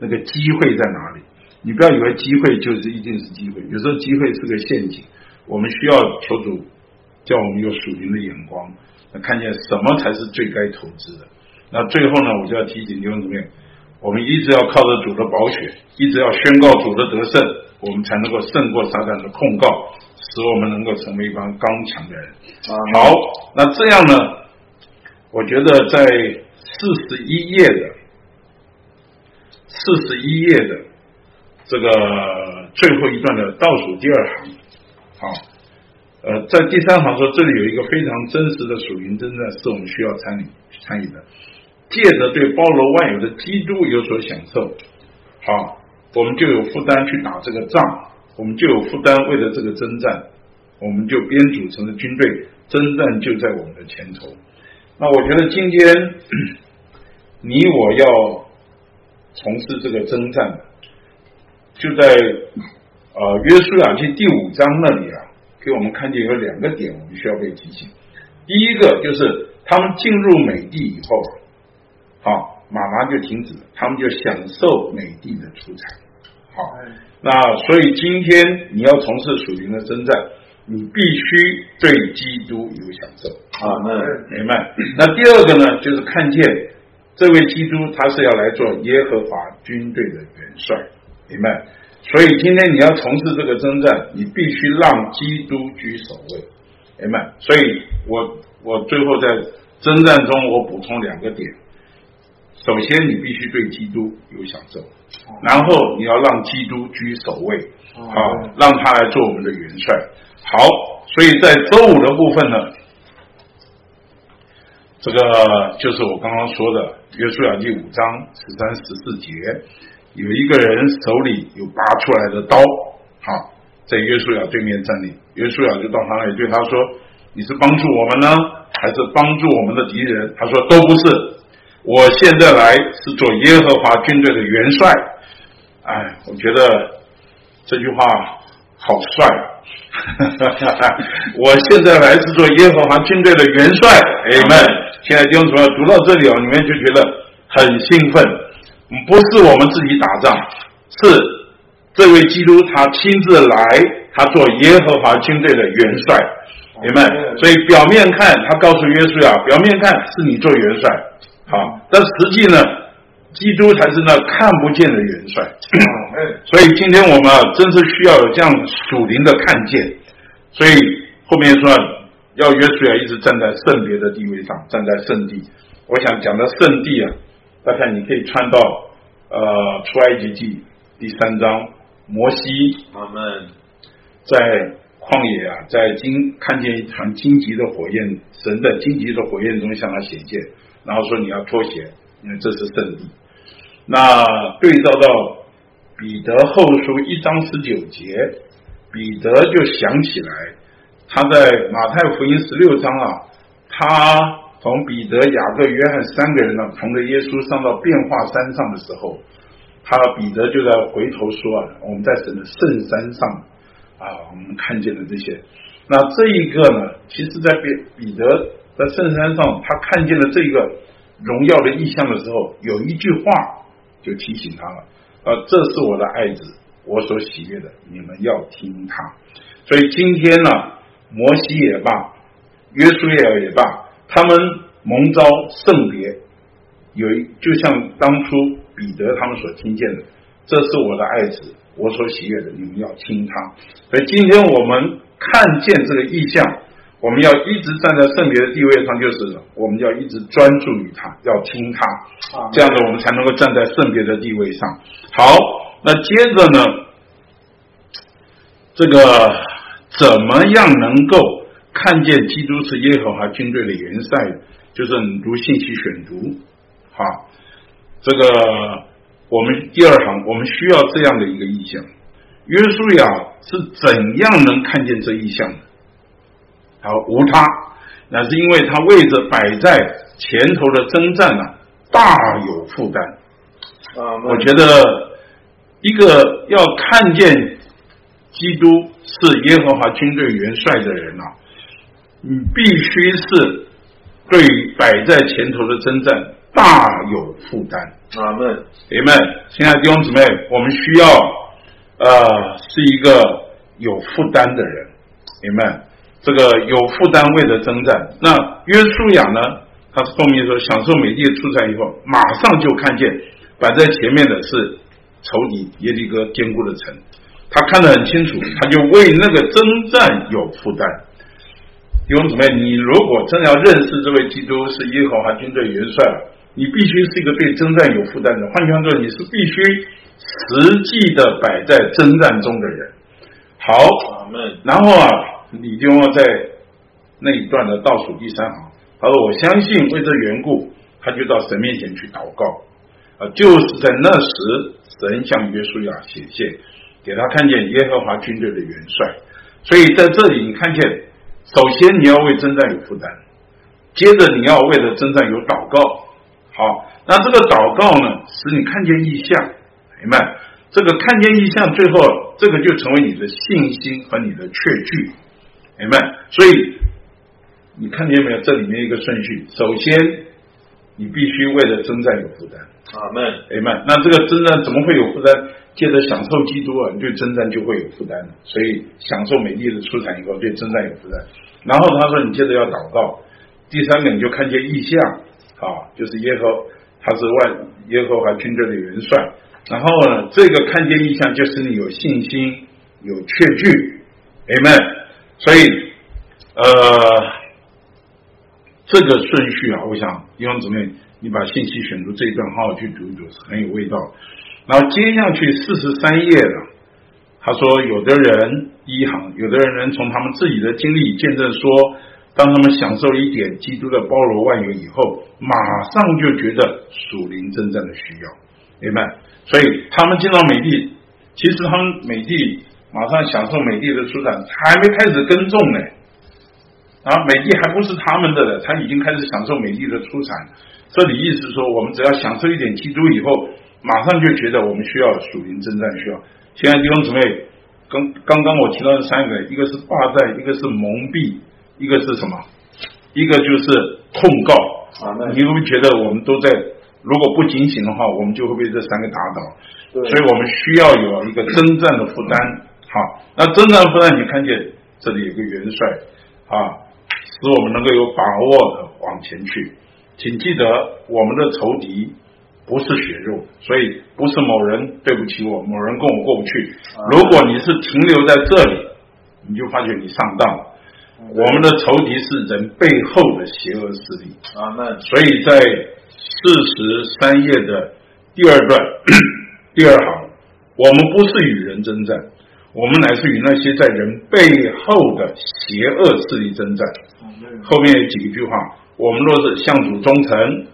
那个机会在哪里？你不要以为机会就是一定是机会，有时候机会是个陷阱。我们需要求主叫我们有属灵的眼光，来看见什么才是最该投资的。那最后呢，我就要提醒弟兄姊妹，我们一直要靠着主的宝血，一直要宣告主的得胜，我们才能够胜过撒旦的控告。使我们能够成为一帮刚强的人。好，那这样呢？我觉得在四十一页的四十一页的这个最后一段的倒数第二行，好，呃，在第三行说，这里有一个非常真实的属灵征战，是我们需要参与参与的。借着对包罗万有的基督有所享受，好，我们就有负担去打这个仗。我们就有负担，为了这个征战，我们就编组成了军队，征战就在我们的前头。那我觉得今天 你我要从事这个征战，就在呃约书亚记第五章那里啊，给我们看见有两个点，我们需要被提醒。第一个就是他们进入美地以后，好，马马就停止了，他们就享受美地的出产。好，那所以今天你要从事属灵的征战，你必须对基督有享受。啊，那明白。那第二个呢，就是看见这位基督他是要来做耶和华军队的元帅，明白。所以今天你要从事这个征战，你必须让基督居首位，明白。所以我我最后在征战中，我补充两个点。首先，你必须对基督有享受，然后你要让基督居首位，好，让他来做我们的元帅。好，所以在周五的部分呢，这个就是我刚刚说的《约书亚记》五章十三十四节，有一个人手里有拔出来的刀，好，在约书亚对面站立，约书亚就到他那里对他说：“你是帮助我们呢，还是帮助我们的敌人？”他说：“都不是。”我现在来是做耶和华军队的元帅，哎，我觉得这句话好帅。我现在来是做耶和华军队的元帅，哎们，现在弟兄姊妹读到这里哦，你们就觉得很兴奋。不是我们自己打仗，是这位基督他亲自来，他做耶和华军队的元帅，明白？所以表面看他告诉约书亚，表面看是你做元帅。好，但实际呢，基督才是那看不见的元帅。所以今天我们啊，真是需要有这样属灵的看见。所以后面说要约书亚一直站在圣别的地位上，站在圣地。我想讲的圣地啊，大家你可以穿到呃出埃及记第三章，摩西他们在旷野啊，在荆看见一团荆棘的火焰，神在荆棘的火焰中向他显现。然后说你要脱鞋，因为这是圣地。那对照到彼得后书一章十九节，彼得就想起来，他在马太福音十六章啊，他从彼得、雅各、约翰三个人呢，同着耶稣上到变化山上的时候，他彼得就在回头说啊，我们在圣圣山上啊，我们看见了这些。那这一个呢，其实在彼彼得。在圣山上，他看见了这个荣耀的意象的时候，有一句话就提醒他了：，呃，这是我的爱子，我所喜悦的，你们要听他。所以今天呢，摩西也罢，约书亚也罢，他们蒙召圣别，有一就像当初彼得他们所听见的，这是我的爱子，我所喜悦的，你们要听他。所以今天我们看见这个意象。我们要一直站在圣别的地位上，就是我们要一直专注于他，要听他，这样子我们才能够站在圣别的地位上。好，那接着呢，这个怎么样能够看见基督是耶和华军队的元帅？就是读信息选读，哈，这个我们第二行，我们需要这样的一个意象。约书亚是怎样能看见这意象的？好，无他，那是因为他位置摆在前头的征战呢，大有负担。啊，我觉得一个要看见基督是耶和华军队元帅的人啊，你必须是对摆在前头的征战大有负担。阿门，弟兄们，亲爱的弟兄姊妹，我们需要呃是一个有负担的人，弟兄们。这个有负担位的征战，那约书亚呢？他后面说享受美地出战以后，马上就看见摆在前面的是仇敌耶利哥坚固的城，他看得很清楚，他就为那个征战有负担。弟兄姊妹，你如果真要认识这位基督是耶和华军队元帅，你必须是一个对征战有负担的。换句话说，你是必须实际的摆在征战中的人。好，然后啊。你就要在那一段的倒数第三行，他说：“我相信为这缘故，他就到神面前去祷告。啊，就是在那时，神向约书亚显现，给他看见耶和华军队的元帅。所以在这里，你看见，首先你要为征战有负担，接着你要为了征战有祷告。好，那这个祷告呢，使你看见异象，明白？这个看见异象，最后这个就成为你的信心和你的确据。”明白，所以你看见没有？这里面一个顺序，首先你必须为了征战有负担。阿门。哎们，那这个征战怎么会有负担？接着享受基督啊，你对征战就会有负担了。所以享受美丽的出产以后，对征战有负担。然后他说，你接着要祷告。第三个，你就看见异象啊，就是耶和他是万耶和华军队的元帅。然后呢，这个看见异象，就是你有信心、有确据。Amen。所以，呃，这个顺序啊，我想弟兄姊妹，你把信息选出这一段，好好去读一读，是很有味道。然后接下去四十三页了，他说，有的人一行，有的人能从他们自己的经历见证说，当他们享受一点基督的包罗万有以后，马上就觉得属灵征战的需要，明白？所以他们进到美地，其实他们美地。马上享受美帝的出产，还没开始耕种呢，啊，美帝还不是他们的了，他已经开始享受美帝的出产。这里意思说，我们只要享受一点基督以后，马上就觉得我们需要属灵征战，需要。亲爱的弟兄姊妹，刚刚刚我提到的三个，一个是霸占，一个是蒙蔽，一个是什么？一个就是控告。啊，那你会不会觉得我们都在？如果不警醒的话，我们就会被这三个打倒。所以我们需要有一个征战的负担。好，那征战负担，你看见这里有个元帅啊，使我们能够有把握的往前去。请记得，我们的仇敌不是血肉，所以不是某人对不起我，某人跟我过不去。如果你是停留在这里，你就发觉你上当了。我们的仇敌是人背后的邪恶势力。啊，那所以在四十三页的第二段 第二行，我们不是与人征战。我们乃是与那些在人背后的邪恶势力征战。后面有几句话，我们若是向主忠诚，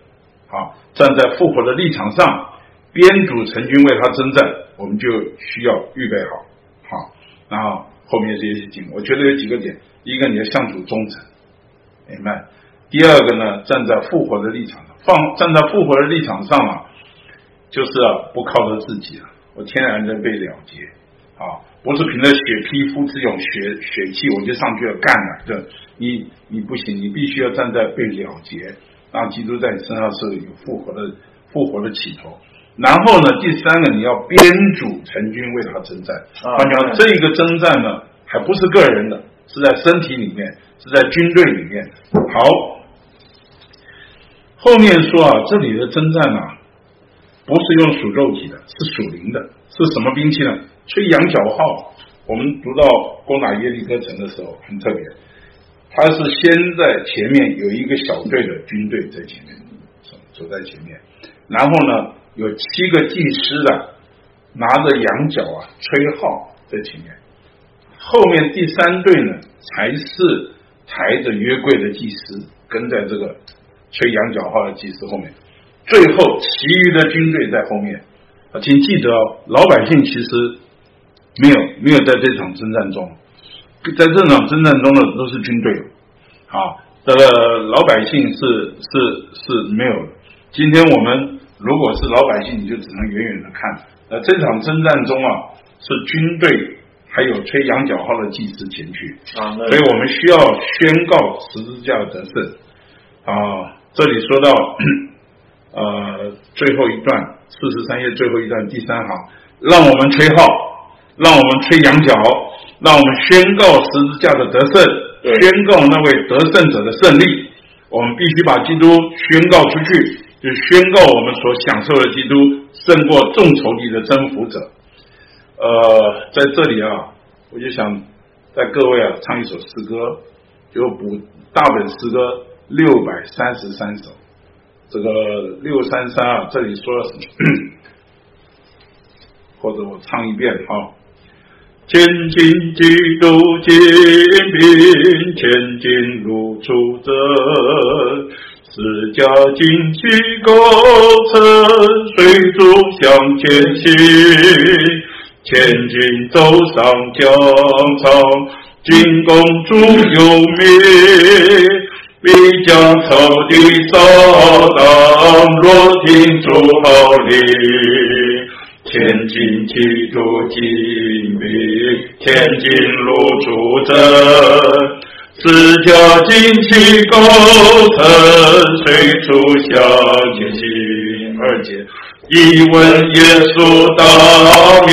啊，站在复活的立场上，编组成军为他征战，我们就需要预备好，好。然后后面这些经，我觉得有几个点：一个你要向主忠诚，明白？第二个呢，站在复活的立场上，放站在复活的立场上啊，就是啊，不靠着自己了，我天然的被了结，啊。不是凭着血皮肤之勇、血血气，我就上去要干了。这你你不行，你必须要站在被了结，让基督在你身上是有复活的复活的起头。然后呢，第三个你要编组成军为他征战。啊，讲这一个征战呢，还不是个人的，是在身体里面，是在军队里面。好，后面说啊，这里的征战啊，不是用属肉体的，是属灵的，是什么兵器呢？吹羊角号，我们读到攻打耶利哥城的时候很特别，他是先在前面有一个小队的军队在前面走走在前面，然后呢有七个祭司的拿着羊角啊吹号在前面，后面第三队呢才是抬着约柜的祭司跟在这个吹羊角号的祭司后面，最后其余的军队在后面。啊，请记得老百姓其实。没有，没有在这场征战中，在这场征战中的都是军队，啊，这个老百姓是是是没有的。今天我们如果是老百姓，你就只能远远的看。呃，这场征战中啊，是军队还有吹羊角号的祭司前去，啊，所以我们需要宣告十字架的得胜。啊，这里说到，呃，最后一段四十三页最后一段第三行，让我们吹号。让我们吹羊角，让我们宣告十字架的得胜，宣告那位得胜者的胜利。我们必须把基督宣告出去，就宣告我们所享受的基督胜过众仇敌的征服者。呃，在这里啊，我就想在各位啊唱一首诗歌，就补大本诗歌六百三十三首。这个六三三啊，这里说了什么？或者我唱一遍啊。前进基督精兵，前进如出征，四家旌旗构成，水柱向前行，前进走上疆场，进攻主有名，必将仇敌扫荡，落听主号令。天津基督精兵，天津路出征，四角旌旗构成，随处向前行。二节，一问耶稣道明，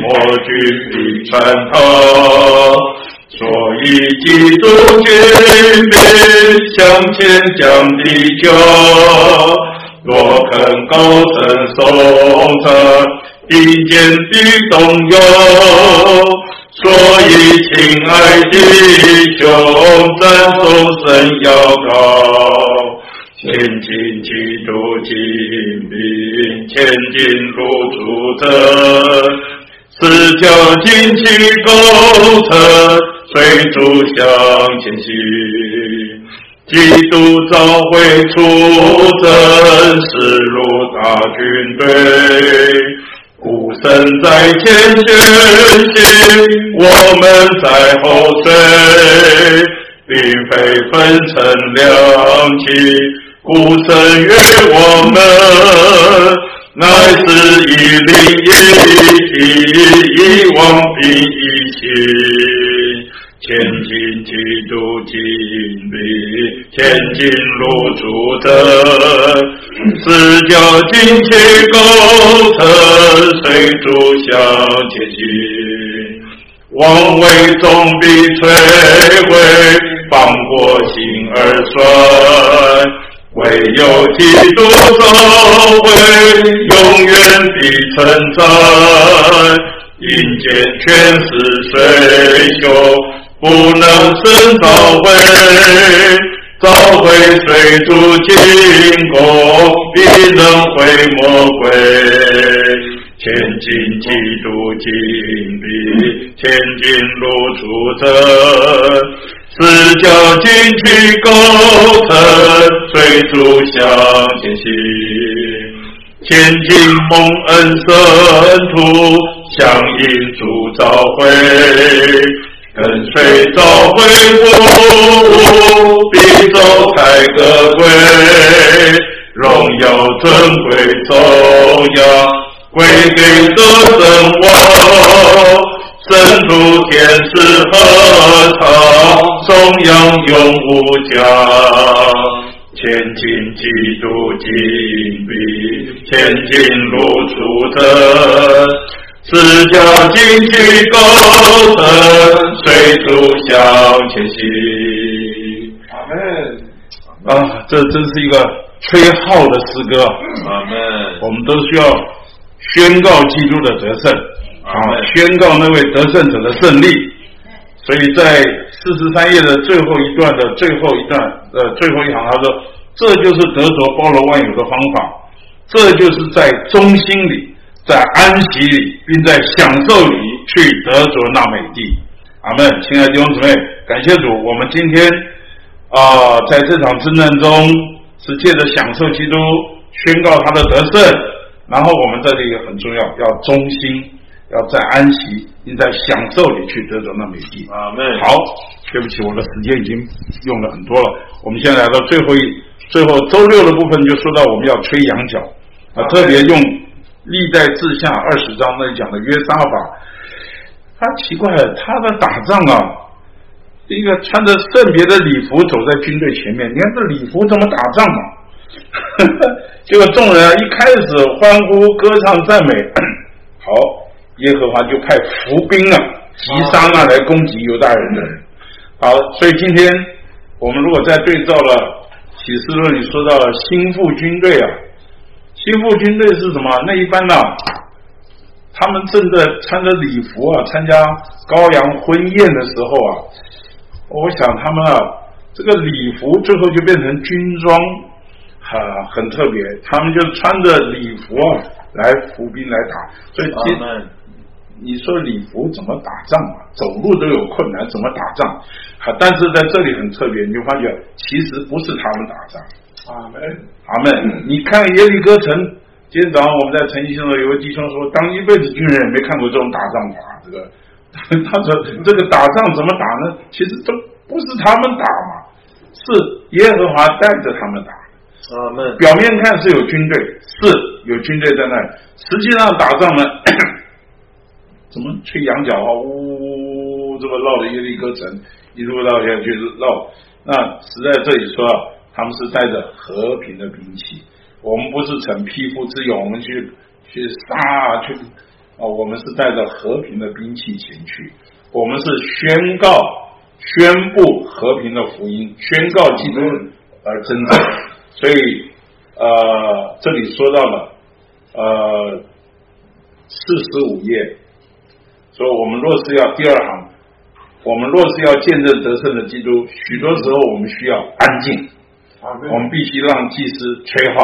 莫惧必传他。所以基督军民向前将地球，若肯高声颂唱，听见的动摇。所以，亲爱的弟兄，赞颂神要高，前进基督精兵，前进路主者，四条旌旗构成，随主向前行，基督召会出征，驶入大军队。鼓声在前行，我们在后追，并非分成两起。孤身与我们，乃是一灵一体，一往并一起。前进基督经历，前进路主者，四角旌旗构成，随主向前行。王位总比摧毁，放过心而衰。唯有基督作为，永远的存在。阴间全是水朽。不能生召回，召回水主经过，必能回魔鬼。前进基督金币，前进路出者，四角旌旗构成，水主向前行，前进蒙恩圣徒，响应主召回。跟随召回父，必走开个归，荣耀尊贵荣耀归给得胜王，神主天使合唱，颂扬永无疆，前进基督金币，前进路出征。四角旌旗高升，随主向前行。阿门。啊，这真是一个吹号的诗歌。阿门。我们都需要宣告基督的得胜，啊，宣告那位得胜者的胜利。所以在四十三页的最后一段的最后一段呃最后一行，他说：“这就是得着包罗万有的方法，这就是在中心里。”在安息里，并在享受里去得着那美地。阿门！亲爱的弟兄姊妹，感谢主，我们今天啊，在这场征战中是借着享受基督，宣告他的得胜。然后我们在这里也很重要，要忠心，要在安息，并在享受里去得着那美地。阿门。好，对不起，我的时间已经用了很多了。我们现在来到最后一，最后周六的部分就说到我们要吹羊角啊，特别用。历代志下二十章那里讲的约沙法，他奇怪了，他的打仗啊，一个穿着圣别的礼服走在军队前面，你看这礼服怎么打仗嘛？结果众人啊一开始欢呼歌唱赞美，好，耶和华就派伏兵啊击杀那来攻击犹大人的人。好，所以今天我们如果再对照了启示录里说到了心腹军队啊。心腹军队是什么？那一般呢？他们正在穿着礼服啊，参加羔羊婚宴的时候啊，我想他们啊，这个礼服最后就变成军装，啊，很特别。他们就穿着礼服啊，来服兵来打。所以，今你说礼服怎么打仗啊？走路都有困难，怎么打仗？啊，但是在这里很特别，你就发觉其实不是他们打仗。阿门，阿门。你看耶利哥城，今天早上我们在晨曦上有位弟兄说，当一辈子军人也没看过这种打仗法。这个，他说这个打仗怎么打呢？其实都不是他们打嘛，是耶和华带着他们打。阿门。表面看是有军队，是有军队在那里，实际上打仗呢，怎么吹羊角啊？呜，这么绕着耶利哥城，一路绕下去绕。那实在这里说啊，他们是带着和平的兵器，我们不是逞匹夫之勇，我们去去杀去啊，我们是带着和平的兵器前去，我们是宣告、宣布和平的福音，宣告基督而征战。所以呃，这里说到了呃四十五页，说我们若是要第二行。我们若是要见证得胜的基督，许多时候我们需要安静，我们必须让祭司吹号。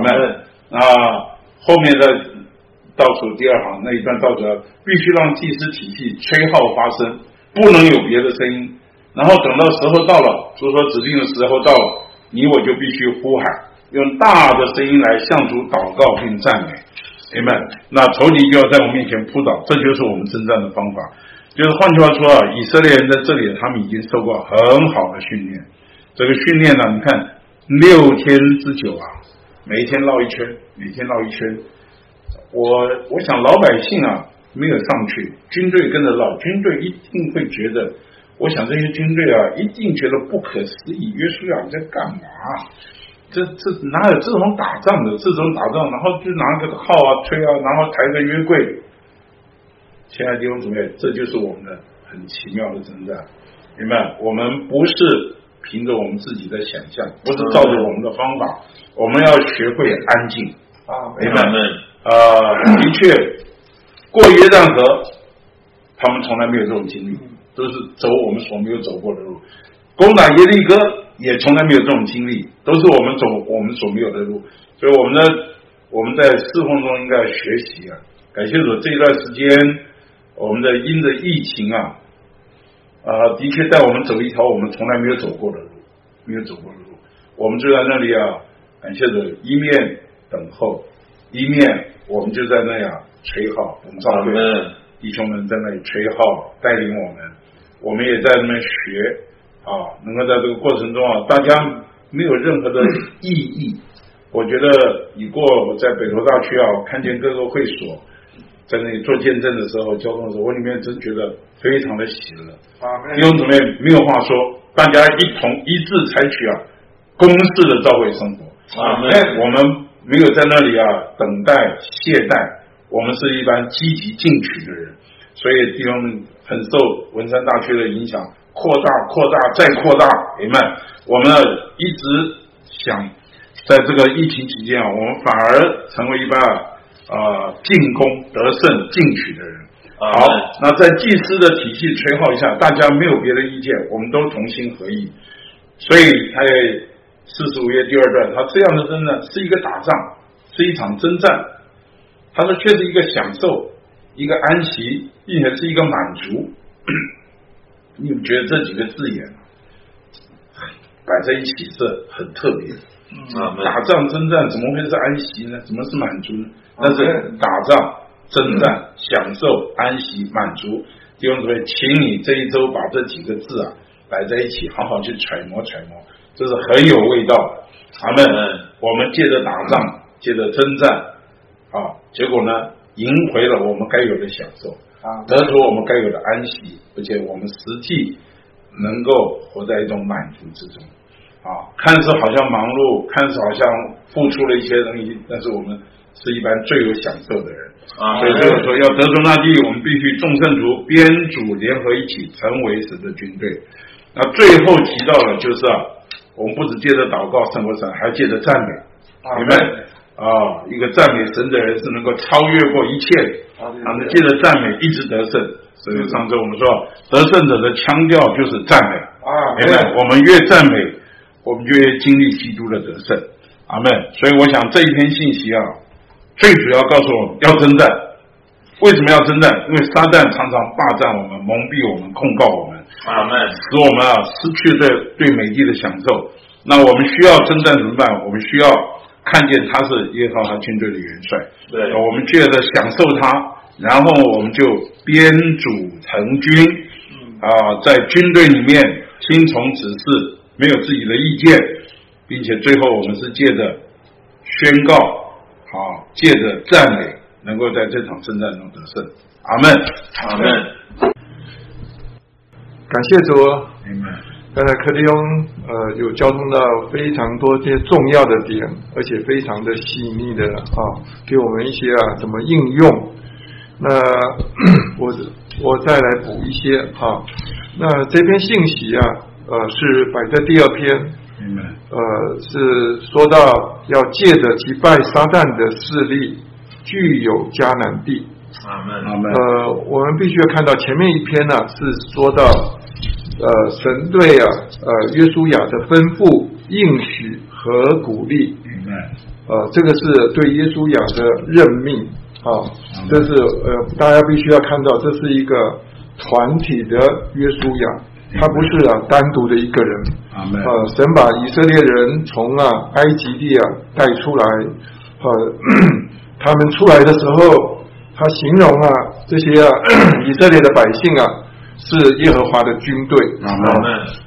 明白？啊，后面的倒数第二行那一段倒数，必须让祭司体系吹号发声，不能有别的声音。然后等到时候到了，就说指定的时候到了，你我就必须呼喊，用大的声音来向主祷告并赞美。明白？那仇敌就要在我面前扑倒，这就是我们征战的方法。就是换句话说啊，以色列人在这里，他们已经受过很好的训练。这个训练呢，你看六天之久啊，每天绕一圈，每天绕一圈。我我想老百姓啊没有上去，军队跟着绕，军队一定会觉得，我想这些军队啊一定觉得不可思议，约书亚你在干嘛？这这哪有这种打仗的？这种打仗，然后就拿个号啊吹啊，然后抬个约柜。亲爱的弟兄姊妹，这就是我们的很奇妙的征战，明白？我们不是凭着我们自己的想象，不是照着我们的方法，我们要学会安静啊，明白？啊，的确，过约旦河，他们从来没有这种经历，都是走我们所没有走过的路；攻打耶利哥，也从来没有这种经历，都是我们走我们所没有的路。所以我们的，我们在侍奉中应该学习啊，感谢主这一段时间。我们的因着疫情啊，啊，的确带我们走一条我们从来没有走过的路，没有走过的路。我们就在那里啊，感谢着一面等候，一面我们就在那样吹号，我们教会弟兄们在那里吹号带领我们，我们也在那边学啊，能够在这个过程中啊，大家没有任何的意义。我觉得你过我在北投大区啊，看见各个会所。在那里做见证的时候，交通的时候，我里面真觉得非常的喜乐。弟兄姊妹没有话说，大家一同一致采取啊公式的教会生活。哎，我们没有在那里啊等待懈怠，我们是一般积极进取的人。所以弟兄们很受文山大学的影响，扩大、扩大、再扩大。你们？我们一直想在这个疫情期间啊，我们反而成为一般。啊，进攻得胜进取的人，好，那在祭司的体系吹号一下，大家没有别的意见，我们都同心合意。所以在四十五页第二段，他这样的征战是一个打仗，是一场征战。他说，却是一个享受，一个安息，并且是一个满足。你们觉得这几个字眼摆在一起是很特别？啊，打仗征战怎么会是安息呢？怎么是满足呢？但是打仗、征战、享受、安息、满足，弟兄姊妹，请你这一周把这几个字啊摆在一起，好好去揣摩揣摩，这是很有味道的。咱们我们借着打仗，借着征战，啊，结果呢，赢回了我们该有的享受，啊，得出我们该有的安息，而且我们实际能够活在一种满足之中，啊，看似好像忙碌，看似好像付出了一些东西，但是我们。是一般最有享受的人啊，所以就是说要得中大地，我们必须众圣徒编组联合一起，成为神的军队。那最后提到的，就是啊，我们不止借着祷告胜过神，还借着赞美，明白？啊，一个赞美神的人是能够超越过一切的，啊，能借着赞美一直得胜。所以上周我们说，得胜者的腔调就是赞美，啊，明白？我们越赞美，我们就越经历基督的得胜。阿门。所以我想这一篇信息啊。最主要告诉我们要征战，为什么要征战？因为撒旦常常霸占我们、蒙蔽我们、控告我们，阿门，使我们啊失去对对美帝的享受。那我们需要征战怎么办？我们需要看见他是耶和华军队的元帅，对，我们借着享受他，然后我们就编组成军，啊，在军队里面听从指示，没有自己的意见，并且最后我们是借着宣告。好，借着赞美，能够在这场征战中得胜。阿门，阿门。感谢主。明白。刚才柯迪翁呃有交通到非常多些重要的点，而且非常的细腻的啊，给我们一些啊怎么应用。那 我我再来补一些啊。那这篇信息啊，呃是摆在第二篇。明白。呃，是说到要借着击败撒旦的势力，具有迦南地。阿门。阿门。呃，我们必须要看到前面一篇呢，是说到。呃，神对啊，呃，约书亚的吩咐、应许和鼓励，明白？呃，这个是对耶稣亚的任命啊，这是呃，大家必须要看到，这是一个团体的约书亚，他不是啊单独的一个人。啊，呃，神把以色列人从啊埃及地啊带出来，呃，他们出来的时候，他形容啊这些啊 以色列的百姓啊。是耶和华的军队，啊，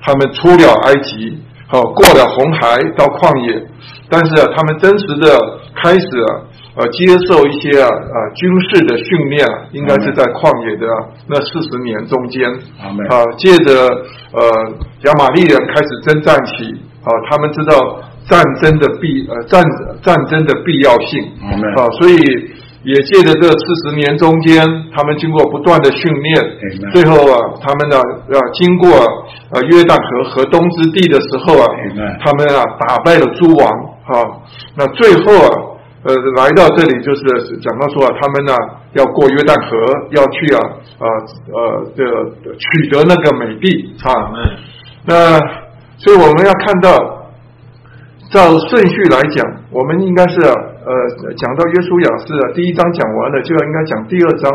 他们出了埃及，好过了红海到旷野，但是啊，他们真实的开始啊，呃，接受一些啊啊军事的训练，应该是在旷野的那四十年中间，啊，借着呃亚玛利人开始征战起，啊，他们知道战争的必呃战战争的必要性，啊，所以。也借着这四十年中间，他们经过不断的训练，最后啊，他们呢啊经过呃约旦河河东之地的时候啊，他们啊打败了诸王啊，那最后啊呃来到这里就是讲到说啊，他们呢要过约旦河，要去啊呃呃这取得那个美地啊，那所以我们要看到。照顺序来讲，我们应该是呃讲到约书亚是第一章讲完了，就要应该讲第二章。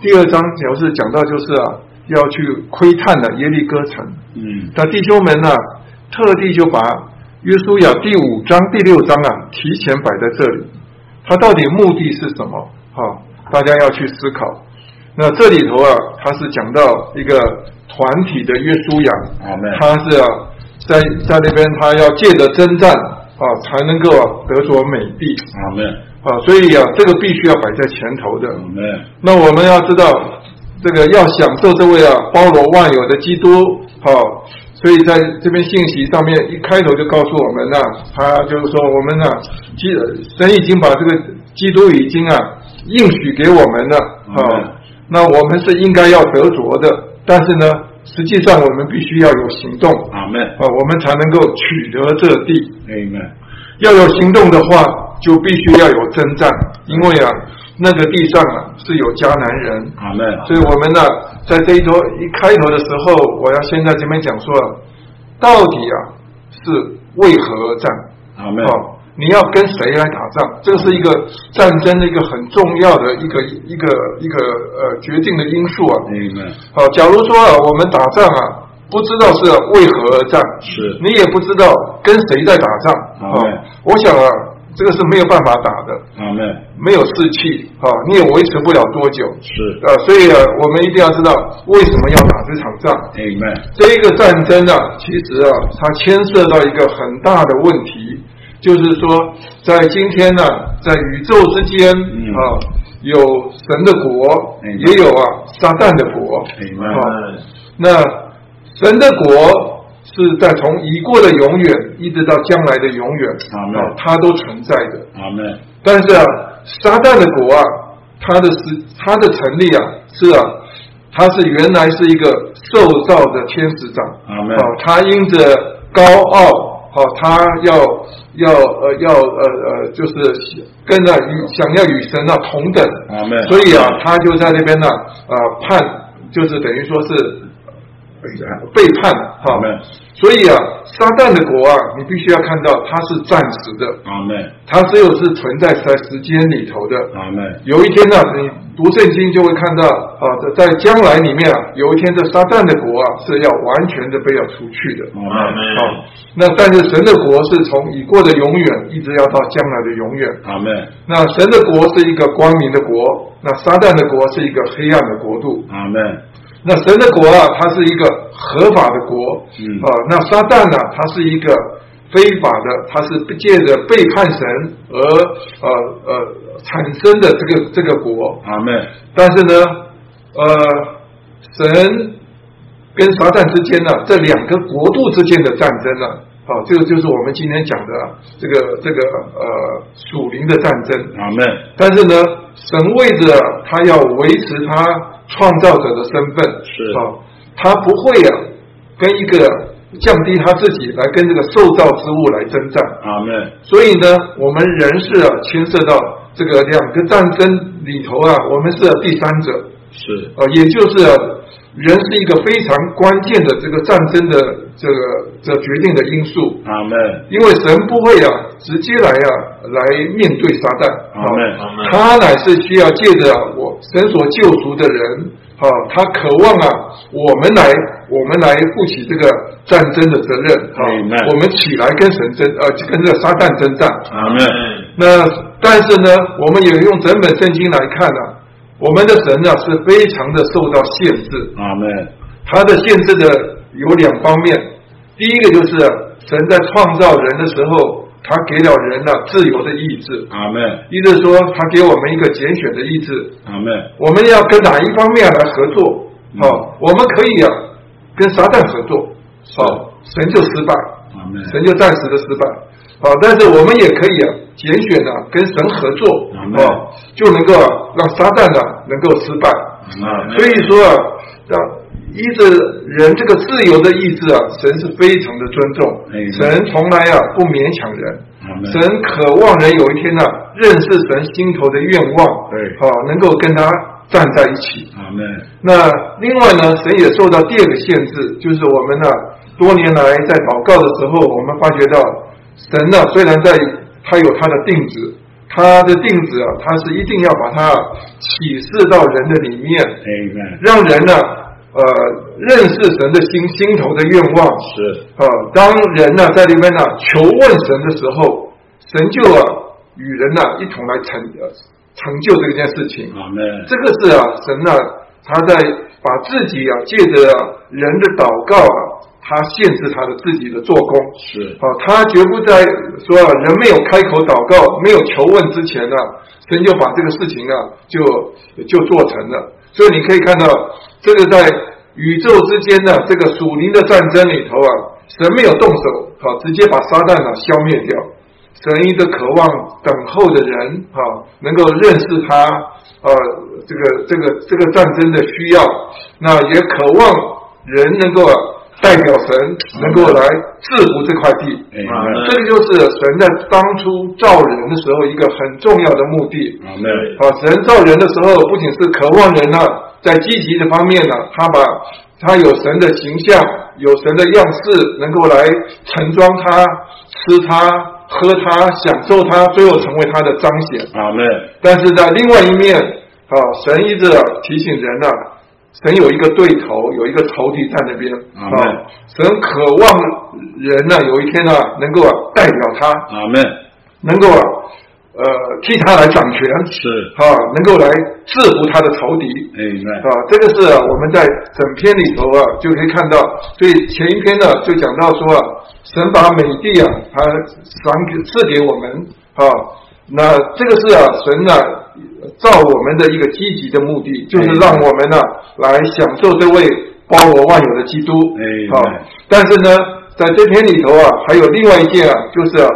第二章主要是讲到就是啊要去窥探的耶利哥城。嗯，那弟兄们呢，特地就把约书亚第五章、第六章啊提前摆在这里。他到底目的是什么？哈，大家要去思考。那这里头啊，他是讲到一个团体的约书亚，他是啊在在那边，他要借着征战。啊，才能够得着美地。阿门。啊，所以啊，这个必须要摆在前头的。那我们要知道，这个要享受这位啊包罗万有的基督。好，所以在这边信息上面一开头就告诉我们呢，他就是说我们呢，基神已经把这个基督已经啊应许给我们了。啊，那我们是应该要得着的，但是呢。实际上，我们必须要有行动，阿门啊，我们才能够取得这地，阿门。要有行动的话，就必须要有征战，因为啊，那个地上啊是有迦南人，阿门。所以我们呢，在这一周一开头的时候，我要先在这边讲说，到底啊是为何而战，阿门。你要跟谁来打仗？这是一个战争的一个很重要的一个一个一个呃决定的因素啊。明白。好，假如说啊，我们打仗啊，不知道是为何而战，是你也不知道跟谁在打仗啊。我想啊，这个是没有办法打的。啊，没没有士气啊，你也维持不了多久。是啊，所以啊，我们一定要知道为什么要打这场仗。明白。这一个战争啊，其实啊，它牵涉到一个很大的问题。就是说，在今天呢，在宇宙之间啊，有神的国，也有啊撒旦的国。啊，那神的国是在从已过的永远一直到将来的永远啊，它都存在的。阿门。但是啊，撒旦的国啊，它的实它的成立啊，是啊，它是原来是一个受造的天使长。阿门。啊，他因着高傲。哦，他要要呃要呃呃，就是跟着与想要与神啊同等，所以啊，他就在那边呢，呃判，就是等于说是背叛，哈。所以啊，撒旦的国啊，你必须要看到它是暂时的。阿门。它只有是存在在时间里头的。阿门。有一天呢，你读圣经就会看到啊，在将来里面啊，有一天这撒旦的国啊是要完全的被要除去的。阿门。好，那但是神的国是从已过的永远一直要到将来的永远。阿门。那神的国是一个光明的国，那撒旦的国是一个黑暗的国度。阿门。那神的国啊，它是一个合法的国，啊，那撒旦呢，它是一个非法的，它是借着背叛神而呃呃产生的这个这个国。阿门。但是呢，呃，神跟撒旦之间呢，这两个国度之间的战争呢，好，这个就是我们今天讲的这个这个呃属灵的战争。阿门。但是呢，神为着他要维持他创造者的身份，是啊，他不会啊跟一个降低他自己来跟这个受造之物来征战。阿门。所以呢，我们人是啊牵涉到这个两个战争里头啊，我们是第三者。是啊，也就是人是一个非常关键的这个战争的这个这决定的因素。阿门。因为神不会啊直接来啊来面对撒旦，阿门他乃是需要借着我神所救赎的人，啊，他渴望啊我们来我们来负起这个战争的责任，啊我们起来跟神争，呃，跟这个撒旦征战。阿门。那但是呢，我们也用整本圣经来看呢、我们的神呢是非常的受到限制，阿门。他的限制的有两方面，第一个就是神在创造人的时候，他给了人呢自由的意志，阿门。意思说他给我们一个拣选的意志，阿门。我们要跟哪一方面来合作？哦、我们可以啊跟撒旦合作，好、神就失败，阿门。神就暂时的失败。好，但是我们也可以啊，拣选啊，跟神合作，阿门哦，就能够啊，让撒旦呢能够失败。啊。所以说啊，让依着人这个自由的意志啊，神是非常的尊重哎。神从来啊不勉强人，神渴望人有一天呢、认识神心头的愿望，对好、能够跟他站在一起。阿门。那另外呢，神也受到第二个限制，就是我们呢多年来在祷告的时候，我们发觉到神呢虽然在他有他的定旨，他的定旨啊，他是一定要把它启示到人的里面。让人呢呃认识神的心心头的愿望。是啊，当人呢在里面呢求问神的时候，神就啊与人呢一同来成呃成就这件事情。阿门。这个是啊，神呢，他在把自己啊，借着人的祷告啊，他限制他的自己的做工。是啊，他绝不在说啊人没有开口祷告、没有求问之前呢，神就把这个事情啊，就就做成了。所以你可以看到，这个在宇宙之间的这个属灵的战争里头啊，神没有动手，好、直接把撒旦啊消灭掉。神一直渴望等候的人啊，能够认识他，啊，这个这个这个战争的需要，那也渴望人能够啊代表神，能够来制服这块地。这个就是神在当初造人的时候一个很重要的目的。神造人的时候，不仅是渴望人呢，在积极的方面呢，他把他有神的形象，有神的样式，能够来盛装他、吃他、喝他、享受他，最后成为他的彰显。阿门。但是在另外一面，啊，神一直提醒人呢、神有一个对头，有一个仇敌在那边啊。神渴望人呢，有一天呢，能够啊代表他，阿门。能够啊，呃，替他来掌权，是啊，能够来制服他的仇敌。啊，这个是啊我们在整篇里头啊就可以看到，所以前一篇呢就讲到说啊，神把美地啊，他赏给赐给我们啊，那这个是啊神呢造我们的一个积极的目的，就是让我们呢来享受这位包罗万有的基督 Amen 啊。但是呢，在这篇里头啊，还有另外一件啊，就是啊，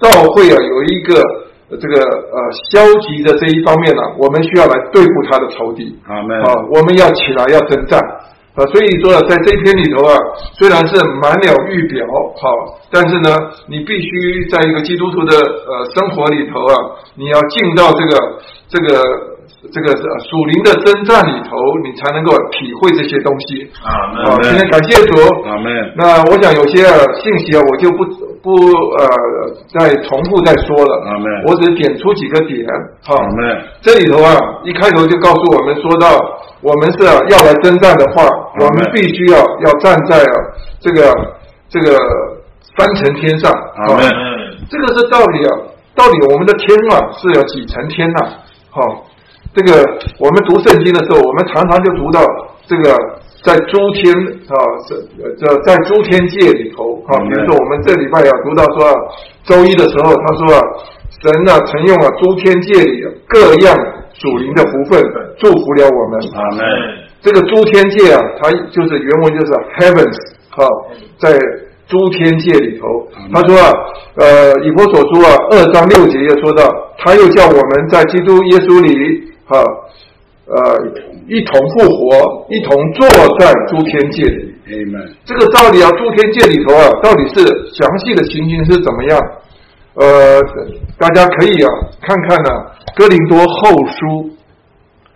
教会啊有一个呃这个呃消极的这一方面呢、我们需要来对付他的仇敌。啊，我们要起来要征战啊，所以说在这篇里头啊，虽然是满了预表，好，但是呢，你必须在一个基督徒的呃生活里头啊，你要进到这个这个这个呃属灵的征战里头，你才能够体会这些东西。啊。今天感谢主。阿门。那我想有些呃信息啊，我就不不呃再重复再说了。阿门我只点出几个点。好，阿门。这里头啊，一开头就告诉我们说到，我们是、啊、要来征战的话，我们必须要要站在啊这个这个三层天上。啊这个是道理啊，到底我们的天啊是有几层天呐、好、这个我们读圣经的时候，我们常常就读到这个在诸天啊，这这在诸天界里头啊，嗯比如说我们这礼拜要读到说啊，周一的时候，他说啊，神啊曾用啊诸天界里各样属灵的福分祝福了我们。阿门。这个诸天界啊，它就是原文就是 heavens 哈，在诸天界里头，他说啊，呃，以佛所书啊，二章六节也说到，他又叫我们在基督耶稣里哈，呃，一同复活，一同坐在诸天界里。这个道理啊，诸天界里头啊，到底是详细的情形是怎么样？呃，大家可以啊看看呢，《哥林多后书》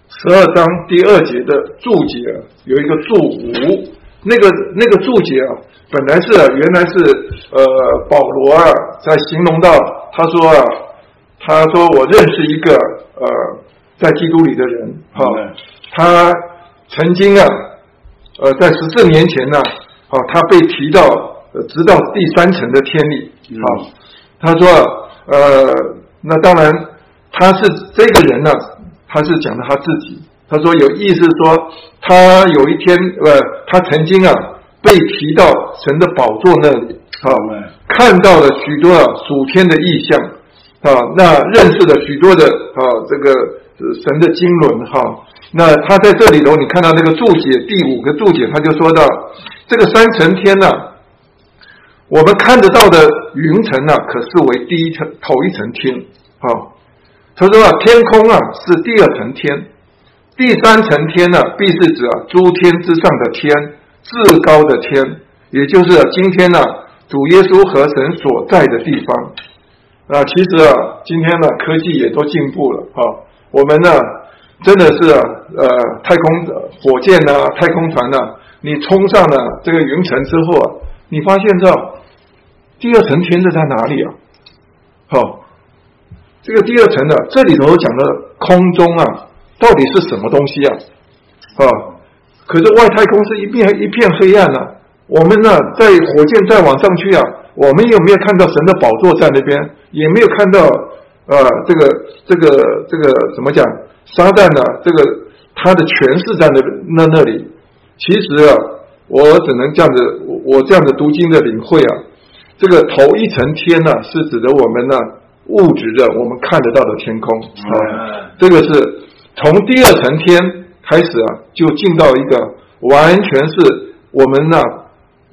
十二章第二节的注解有一个注五，那个那个注解啊，本来是原来是呃保罗啊在形容到，他说啊，他说我认识一个呃在基督里的人，哈，他曾经啊，呃在十四年前呢，啊他被提到呃直到第三层的天里，好。他说：“呃，那当然，他是这个人呢，他是讲的他自己。他说有意思说，他有一天，呃，他曾经啊被提到神的宝座那里，啊，看到了许多啊属天的意象，啊，那认识了许多的啊这个神的经纶，哈。那他在这里头，你看到那个注解第五个注解，他就说到这个三层天呢。”我们看得到的云层呢，可视为第一层头一层天。啊，他说啊，天空啊是第二层天，第三层天呢，必是指啊诸天之上的天，至高的天，也就是今天呢主耶稣和神所在的地方。啊，其实啊，今天呢科技也都进步了啊，我们呢真的是呃太空火箭呐，太空船呐，你冲上了这个云层之后啊，你发现这。第二层天是在哪里啊？好，这个第二层的，这里头讲的空中啊，到底是什么东西啊？啊，可是外太空是一片一片黑暗呢。我们呢，在火箭再往上去啊，我们有没有看到神的宝座在那边？也没有看到啊，这个这个这个怎么讲？撒旦呢？这个他的权势在那那那里。其实啊，我只能这样子，我这样子读经的领会啊。这个头一层天呢，是指的我们呢物质的我们看得到的天空啊。这个是从第二层天开始啊，就进到一个完全是我们呢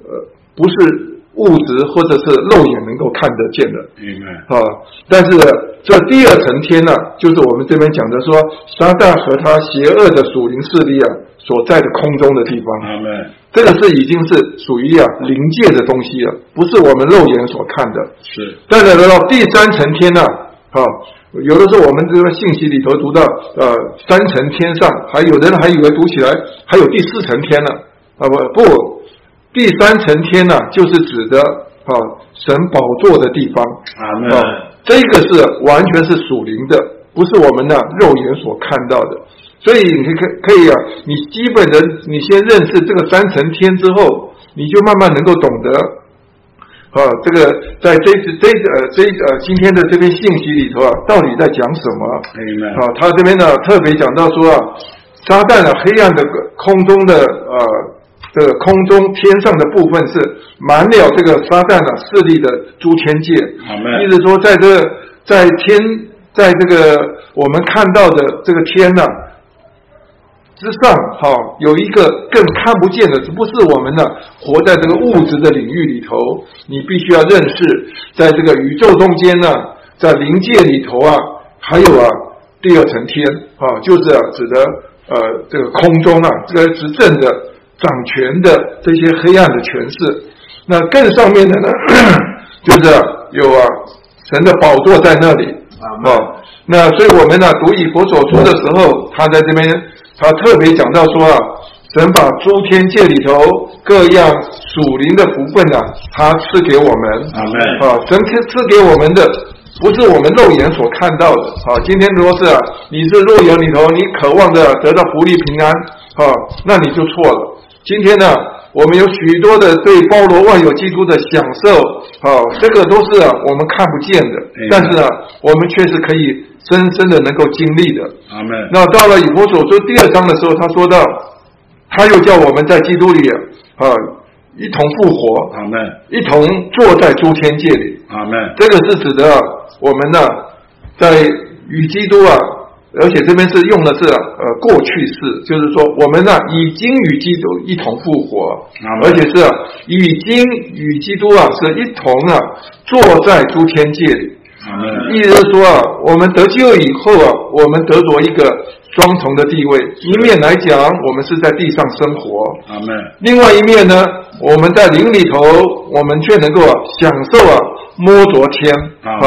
呃不是物质或者是肉眼能够看得见的。明白啊。但是这第二层天呢，就是我们这边讲的说，撒旦和他邪恶的属灵势力啊所在的空中的地方。这个是已经是属于啊灵界的东西了，不是我们肉眼所看的。是，再来到第三层天呢，啊，有的时候我们这个信息里头读到，呃，三层天上，还有人还以为读起来还有第四层天呢，啊不不，第三层天呢，就是指的啊神宝座的地方。啊，这个是完全是属灵的，不是我们的肉眼所看到的。所以你可可以啊，你基本的你先认识这个三层天之后，你就慢慢能够懂得，啊，这个在这这呃这呃今天的这篇信息里头啊，到底在讲什么？啊，他这边呢特别讲到说啊，撒旦啊黑暗的空中的呃这个空中天上的部分是满了这个撒旦啊势力的诸天界，意思说在这在天在这个我们看到的这个天呢。之上，哈，有一个更看不见的，不是我们呢，活在这个物质的领域里头，你必须要认识，在这个宇宙中间呢，在灵界里头啊，还有啊，第二层天啊，就是指的呃，这个空中啊，这个执政的、掌权的这些黑暗的权势。那更上面的呢，就是有啊，神的宝座在那里啊。那所以我们呢，读以佛所说的时候，他在这边。他特别讲到说啊，神把诸天界里头各样属灵的福分啊，他赐给我们。啊，神赐赐给我们的不是我们肉眼所看到的。啊，今天如果是啊，你是肉眼里头你渴望着得到福利平安，啊，那你就错了。今天呢，我们有许多的对包罗万有基督的享受，啊，这个都是我们看不见的，但是呢，我们却是可以。深深的能够经历的，阿门。那到了以弗所说第二章的时候，他说到，他又叫我们在基督里啊一同复活，阿门。一同坐在诸天界里，阿门。这个是指的我们呢，在与基督啊而且这边是用的是呃过去式，就是说我们呢已经与基督一同复活，而且是已经与基督啊是一同啊坐在诸天界里。意思是说啊，我们得救以后啊，我们得着一个双重的地位。一面来讲，我们是在地上生活；另外一面呢，我们在灵里头，我们却能够享受啊摸着天啊。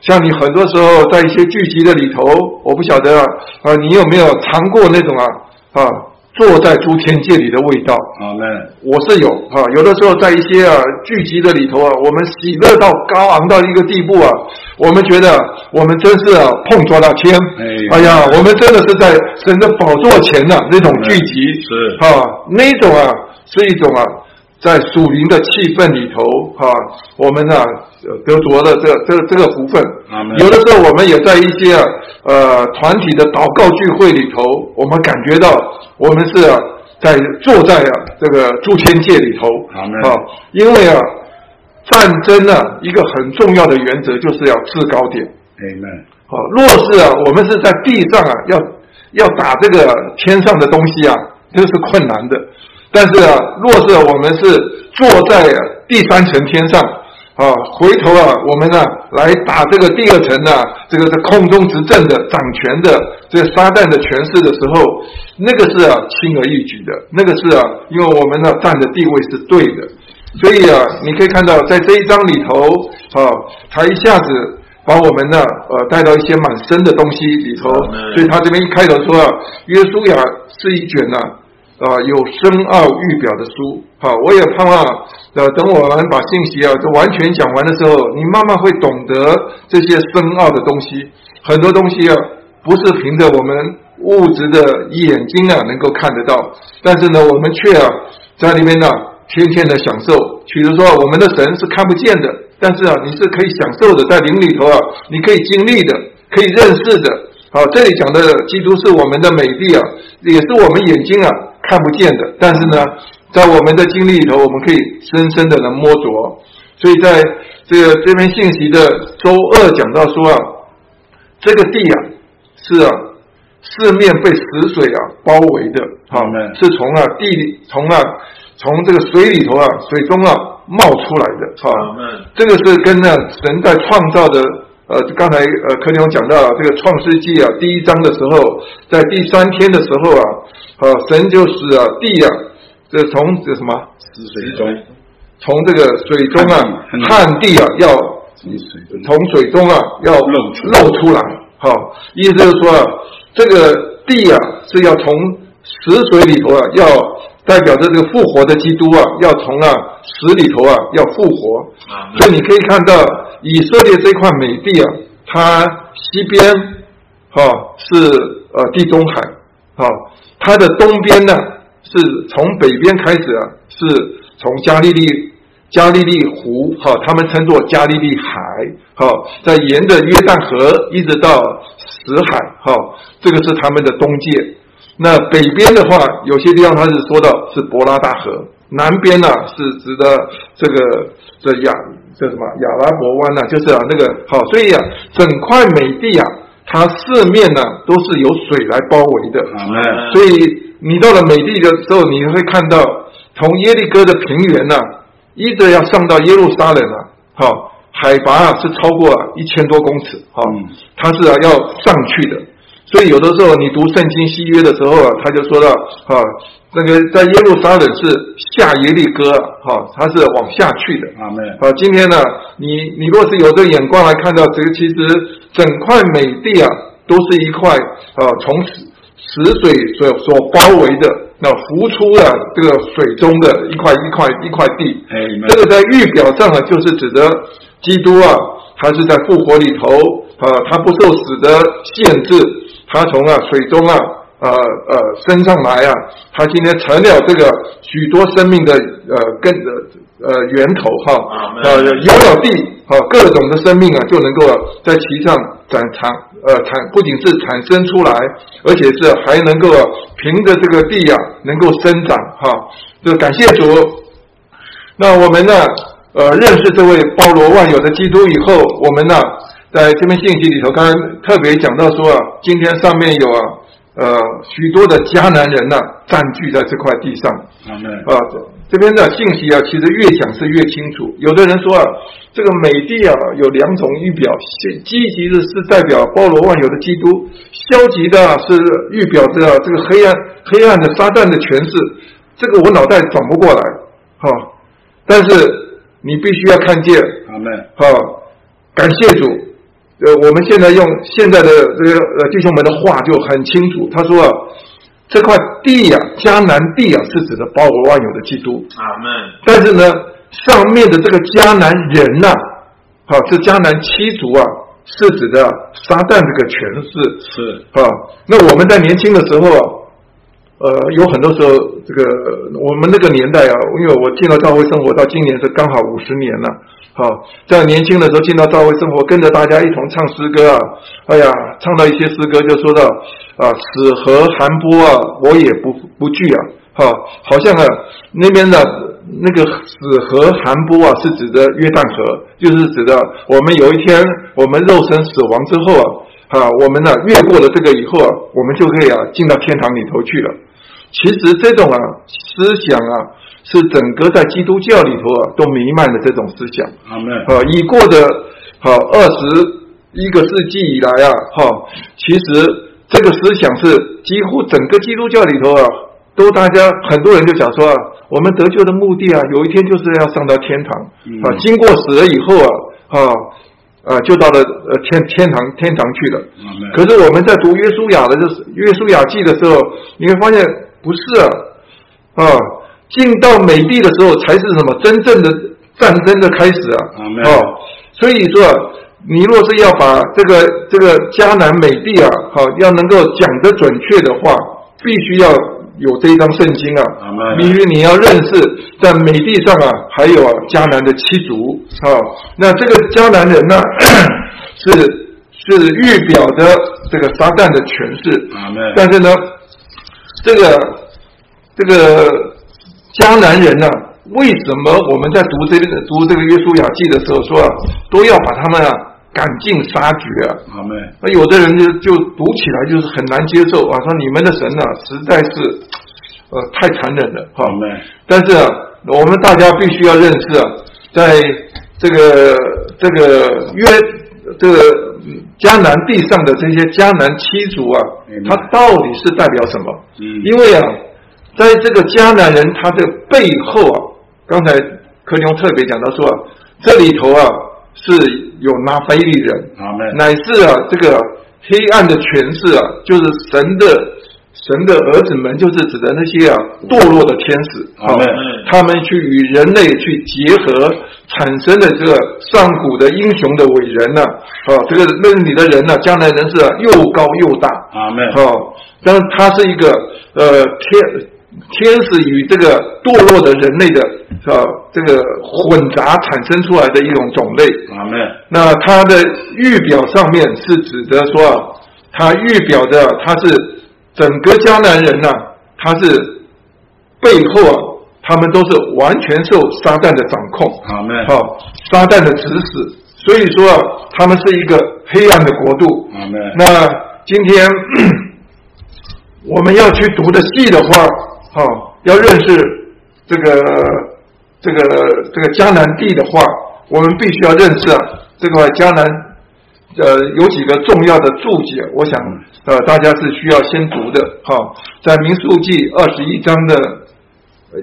像你很多时候在一些聚集的里头，我不晓得啊，啊，你有没有尝过那种啊啊？坐在诸天界里的味道，好嘞，我是有啊，有的时候在一些啊聚集的里头啊，我们喜乐到高昂到一个地步啊，我们觉得我们真是啊碰撞到天，哎呀，我们真的是在神的宝座前的那种聚集，是啊，那种啊是一种啊。在属灵的气氛里头，哈，我们呢得着了这这这个福分。有的时候，我们也在一些呃团体的祷告聚会里头，我们感觉到我们是啊在坐在啊这个诸天界里头。啊，因为啊战争呢一个很重要的原则就是要制高点。好，若是啊我们是在地上啊要要打这个天上的东西啊，这是困难的。但是啊，若是我们是坐在第三层天上啊，回头啊，我们呢来打这个第二层呢，这个在空中执政的掌权的这个撒旦的权势的时候，那个是啊轻而易举的，那个是啊，因为我们呢站的地位是对的，所以啊，你可以看到在这一章里头啊，他一下子把我们呢呃带到一些蛮深的东西里头，所以他这边一开头说啊，约书亚是一卷呢。啊，啊有深奥预表的书，好，我也盼望，呃，等我们把信息啊，就完全讲完的时候，你慢慢会懂得这些深奥的东西。很多东西啊，不是凭着我们物质的眼睛啊能够看得到，但是呢，我们却啊在里面呢，天天的享受。比如说，我们的神是看不见的，但是啊，你是可以享受的，在灵里头啊，你可以经历的，可以认识的。好，这里讲的基督是我们的美丽啊，也是我们眼睛啊。看不见的，但是呢，在我们的经历里头，我们可以深深的能摸着。所以在这个这篇信息的周二讲到说啊，这个地啊是啊四面被死水啊包围的，好，是从啊地里从啊从这个水里头啊水中啊冒出来的，好，这个是跟呢神在创造的。呃，刚才呃，柯林讲到这个创世纪啊，第一章的时候，在第三天的时候啊，啊，神就是啊地啊，这从这什么死水中，从这个水中啊，旱地啊，要从水中啊，要露出露出来，好，意思就是说啊，这个地啊，是要从死水里头啊，要代表着这个复活的基督啊，要从啊死里头啊，要复活，所以你可以看到。以色列这块美地啊，它西边，哈是呃地中海，哈它的东边呢是从北边开始啊，是从加利利加利利湖，哈他们称作加利利海，哈在沿着约旦河一直到死海，哈这个是他们的东界。那北边的话，有些地方它是说到是伯拉大河，南边呢是指的这个这亚。叫什么亚拉伯湾呢？就是啊，那个好，所以啊，整块美地啊，它四面呢都是由水来包围的。所以你到了美地的时候，你会看到从耶利哥的平原呢，一直要上到耶路撒冷啊，哈，海拔啊是超过一千多公尺，哈，它是啊要上去的。所以有的时候你读圣经西约的时候啊，他就说到啊，那个在耶路撒冷是下耶利哥，哈，他是往下去的。啊，没。好，今天呢，你你若是有这个眼光来看到这个，其实整块美地啊，都是一块啊，从死死水所所包围的，那浮出了这个水中的一块一块一块地。哎，这个在预表上啊，就是指的基督啊，他是在复活里头啊，他不受死的限制。他从啊水中啊呃呃升上来啊，他今天成了这个许多生命的呃根呃呃源头哈呃有了地啊各种的生命啊就能够在其上展长呃产不仅是产生出来，而且是还能够凭着这个地啊能够生长哈。就感谢主。那我们呢呃认识这位包罗万有的基督以后，我们呢在这篇信息里头，刚刚特别讲到说啊，今天上面有啊，呃，许多的迦南人呢，占据在这块地上。啊，这边的信息啊，其实越讲是越清楚。有的人说啊，这个美帝啊，有两种预表，积极的是代表包罗万有的基督，消极的是预表着这个黑暗、黑暗的撒旦的权势。这个我脑袋转不过来，哈。但是你必须要看见，阿门，哈，感谢主。呃，我们现在用现在的这个呃弟兄们的话就很清楚，他说。啊这块地呀，迦南地啊，是指的包罗万有的基督。阿门。但是呢，上面的这个迦南人呐，好，这迦南七族啊，是指的撒旦这个权势。是啊，那我们在年轻的时候啊，呃，有很多时候，这个我们那个年代啊，因为我进了教会生活到今年是刚好五十年了。好，在年轻的时候进到教会生活，跟着大家一同唱诗歌啊，哎呀，唱到一些诗歌就说到啊，死河寒波啊，我也不不惧啊，哈，好像啊那边的那个死河寒波啊，是指的约旦河，就是指的我们有一天我们肉身死亡之后啊，啊，我们呢越过了这个以后啊，我们就可以啊进到天堂里头去了。其实这种啊思想啊。是整个在基督教里头啊，都弥漫的这种思想。阿门。啊，已过的好二十一个世纪以来啊，哈，其实这个思想是几乎整个基督教里头啊，都大家很多人就讲说啊，我们得救的目的啊，有一天就是要上到天堂啊，经过死了以后啊，啊啊，就到了呃天天堂天堂去了。可是我们在读约书亚的这约书亚记的时候，你会发现不是啊，啊。进到美帝的时候，才是什么真正的战争的开始啊！哦，所以说，你若是要把这个这个迦南美帝啊，好，要能够讲得准确的话，必须要有这一张圣经啊。因为你要认识在美帝上啊，还有啊迦南的七族啊，那这个迦南人呢，是是预表的这个撒旦的权势。但是呢，这个这个。迦南人呢？为什么我们在读这个读这个约书亚记的时候说啊，都要把他们啊赶尽杀绝啊？好妹，那有的人就就读起来就是很难接受啊，说你们的神呢实在是呃太残忍了。好妹，但是啊，我们大家必须要认识啊，在这个这个约这个迦南地上的这些迦南七族啊，它到底是代表什么？嗯，因为啊。在这个迦南人他的背后啊，刚才柯兄特别讲到说啊，这里头啊是有拿非利人，乃是啊这个黑暗的权势啊，就是神的神的儿子们，就是指的那些啊堕落的天使，啊，他们去与人类去结合，产生的这个上古的英雄的伟人呢，啊，这个那里的人呢，将来人是又高又大，啊，妹，好，但是他是一个呃天。天使与这个堕落的人类的啊，这个混杂产生出来的一种种类。阿门。那他的预表上面是指的说啊，它预表的他是整个迦南人呢，他是背后啊，他们都是完全受撒旦的掌控。阿门。好，撒旦的指使，所以说啊，他们是一个黑暗的国度。阿门。那今天 我们要去读的戏的话。好，要认识这个这个这个江南地的话，我们必须要认识啊，这个江南呃有几个重要的注解，我想呃大家是需要先读的。哈，在民数记二十一章的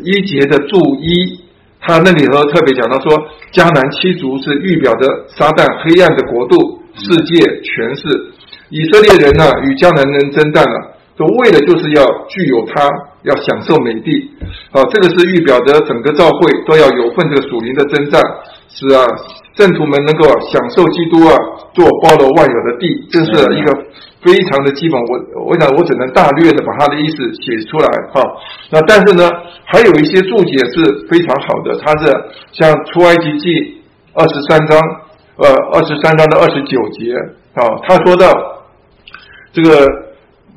一节的注一，他那里头特别讲到说，迦南七族是预表的撒旦黑暗的国度、世界权势，以色列人呢与迦南人征战了。都为的就是要具有他，要享受美地，啊，这个是预表的整个教会都要有份这个属灵的征战，是啊，圣徒们能够享受基督啊，做包罗万有的地，这是一个非常的基本。我我想我只能大略的把他的意思写出来，哈。那但是呢，还有一些注解是非常好的，它是像出埃及记二十三章，呃，二十三章的二十九节，啊，他说到这个。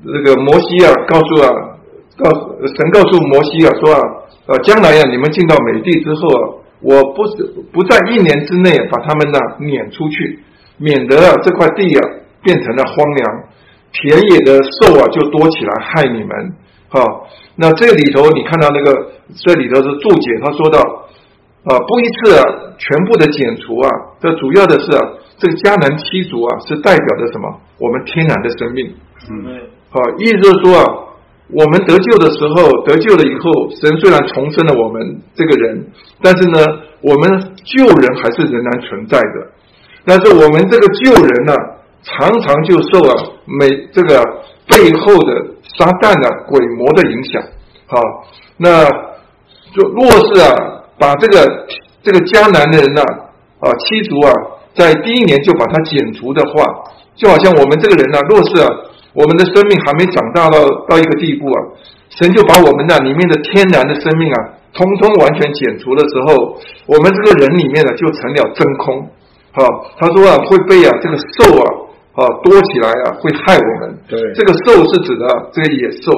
这个摩西啊，告诉啊，告神告诉摩西啊，说啊，呃，将来呀，你们进到美地之后啊，我不是不在一年之内把他们呢撵出去，免得啊这块地啊变成了荒凉，田野的兽啊就多起来害你们。好，那这里头你看到那个这里头是注解，他说到啊，不一次啊全部的剪除啊，这主要的是啊，这个迦南七族啊是代表着什么？我们天然的生命。嗯。好，意思就是说啊，我们得救的时候，得救了以后，神虽然重生了我们这个人，但是呢，我们救人还是仍然存在的。但是我们这个救人呢，常常就受了每这个背后的。撒旦的鬼魔的影响，好，那就若是啊，把这个这个迦南的人呢，啊，七族啊，在第一年就把它剪除的话，就好像我们这个人呢，若是啊，我们的生命还没长大到到一个地步啊，神就把我们那里面的天然的生命啊，通通完全剪除的时候，我们这个人里面呢，就成了真空，好，他说啊，会被啊这个兽啊。啊，多起来啊，会害我们。对，这个兽是指的这个野兽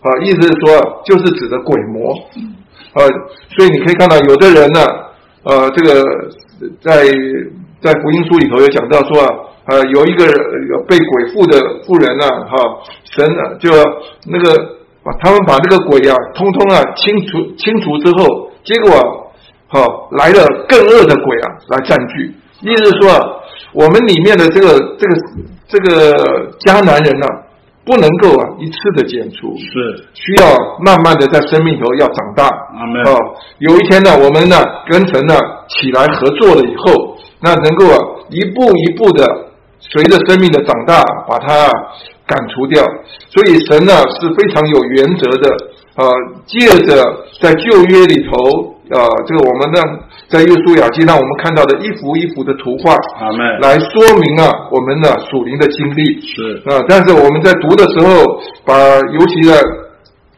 啊，意思是说，就是指的鬼魔。啊，所以你可以看到，有的人呢，呃，这个在在福音书里头有讲到说啊，呃，有一个有被鬼附的妇人呢，哈，神啊，就那个把他们把这个鬼啊，通通啊清除清除之后，结果好来了更恶的鬼啊来占据，意思是说。我们里面的这个这个这个迦南人呢，不能够啊一次的剪除，是需要慢慢的在生命头要长大。哦，有一天呢，我们呢跟神呢起来合作了以后，那能够啊一步一步的随着生命的长大，把它赶除掉。所以神呢是非常有原则的，呃，借着在旧约里头。啊，这个我们呢，在耶稣雅记让我们看到的一幅一幅的图画，来说明啊，我们的属灵的经历是啊。但是我们在读的时候，把尤其的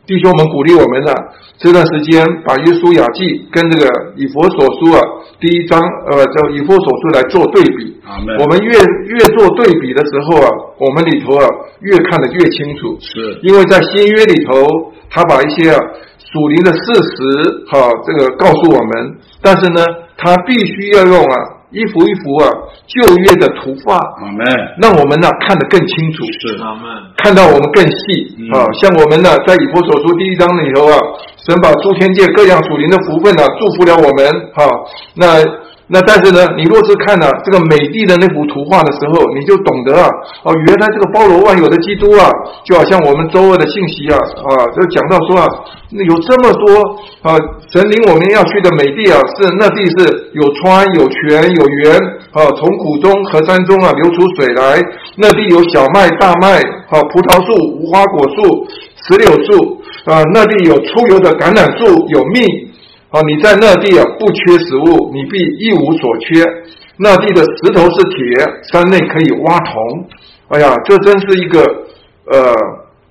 弟兄们鼓励我们呢，这段时间把耶稣雅记跟这个以佛所书啊第一章呃叫以佛所书来做对比。我们越越做对比的时候啊，我们里头啊越看得越清楚。是，因为在新约里头，他把一些啊。属灵的事实，哈，这个告诉我们，但是呢，他必须要用啊一幅一幅啊旧约的图画，阿门，让我们呢看得更清楚，是。阿门，看到我们更细啊，像我们呢在以弗所书第一章里头啊，神把诸天界各样属灵的福分呢祝福了我们，哈，那。那但是呢，你若是看了这个美帝的那幅图画的时候，你就懂得啊，哦，原来这个包罗万有的基督啊，就好像我们周二的信息啊，啊，就讲到说啊，有这么多啊，神领我们要去的美地啊，是那地是有川有泉有源啊，从谷中河山中啊流出水来，那地有小麦大麦啊，葡萄树无花果树石榴树啊，那地有出油的橄榄树有蜜。啊，你在那地啊，不缺食物，你必一无所缺。那地的石头是铁，山内可以挖铜。哎呀，这真是一个呃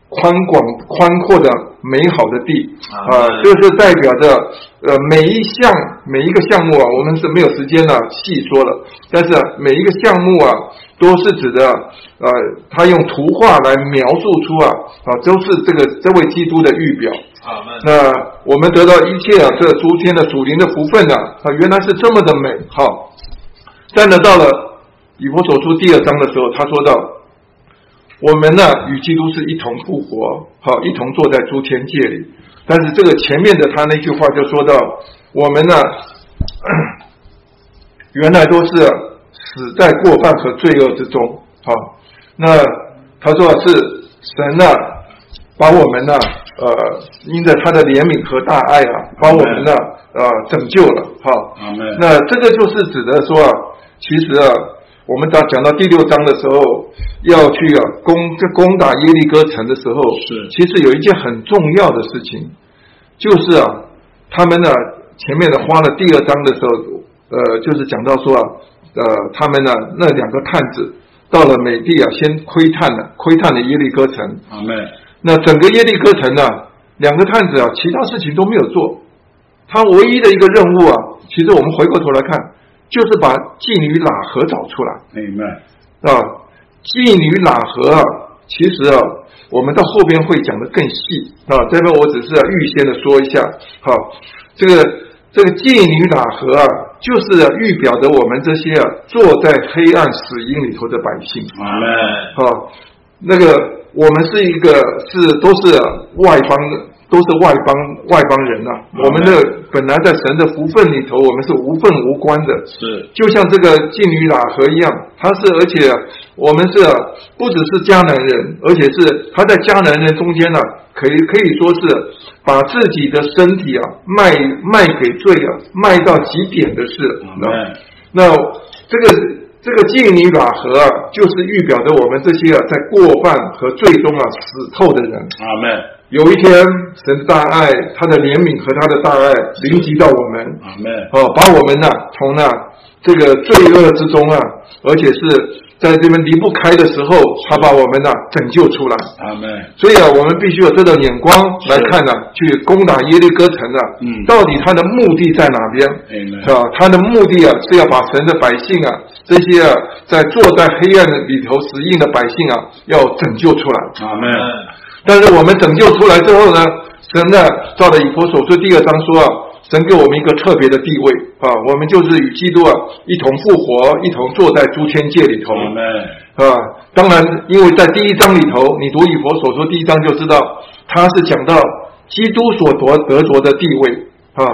宽广宽阔的美好的地啊！就是代表着呃每一项每一个项目啊，我们是没有时间呢细说了。但是每一个项目啊，都是指的呃，他用图画来描述出啊啊，都是这个这位基督的预表。那我们得到一切啊，这诸天的属灵的福分呢，啊，原来是这么的美好。但呢，到了以弗所书第二章的时候，他说到，我们呢与基督是一同复活，好，一同坐在诸天界里。但是这个前面的他那句话就说到，我们呢 原来都是死在过犯和罪恶之中，好，那他说是神呢把我们呢。呃，因着他的怜悯和大爱啊，把我们呢呃拯救了，哈。那这个就是指的说啊，其实啊，我们到讲到第六章的时候，要去啊攻这攻打耶利哥城的时候，是其实有一件很重要的事情，就是啊，他们呢前面的花了第二章的时候，呃，就是讲到说啊，呃，他们呢那两个探子到了美地啊，先窥探了窥探了耶利哥城。阿妹。那整个耶利哥城呢，两个探子啊，其他事情都没有做，他唯一的一个任务啊，其实我们回过头来看，就是把妓女喇合找出来。明白啊，妓女喇合啊，其实啊，我们到后边会讲的更细啊，这边我只是预先的说一下。好，这个这个妓女喇合啊，就是预表的我们这些啊坐在黑暗死荫里头的百姓。啊，那个我们是一个是都是外邦的。都是外邦外邦人呐，我们的本来在神的福分里头，我们是无份无关的。是，就像这个妓女喇合一样，他是而且我们是不只是迦南人，而且是他在迦南人中间呢，可以可以说是把自己的身体啊卖卖给罪啊，卖到极点的事。那那这个。这个净泥法河啊，就是预表着我们这些啊，在过犯和最终啊死透的人。阿门。有一天，神的大爱、他的怜悯和他的大爱临及到我们。阿门。哦，把我们呢从那这个罪恶之中啊，而且是。在这边离不开的时候，他把我们呢拯救出来。阿门。所以啊，我们必须有这种眼光来看呢，去攻打耶利哥城啊。嗯。到底他的目的在哪边？是吧？他的目的啊，是要把神的百姓啊，这些啊，在坐在黑暗里头死硬的百姓啊，要拯救出来。阿门。但是我们拯救出来之后呢，神呢，照着以佛所说第二章说啊。神给我们一个特别的地位啊，我们就是与基督啊一同复活，一同坐在诸天界里头。啊，当然，因为在第一章里头，你读以佛所说第一章就知道，他是讲到基督所夺得着的地位啊。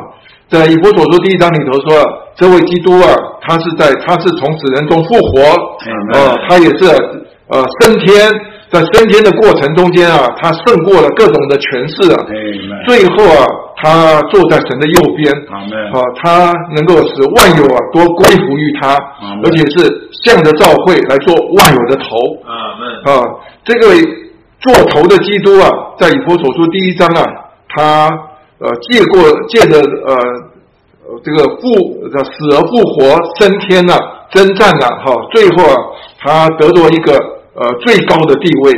在以弗所说第一章里头说，这位基督啊，他是在他是从死人中复活啊，他也是呃升天。在升天的过程中间啊，他胜过了各种的权势啊，最后啊，他坐在神的右边，啊，他能够使万有啊都归服于他，而且是向着教会来做万有的头，啊，这个做头的基督啊，在以弗所书第一章啊，他呃借过借着呃这个复死而复活升天了，征战了哈，最后啊，他得到一个。呃，最高的地位。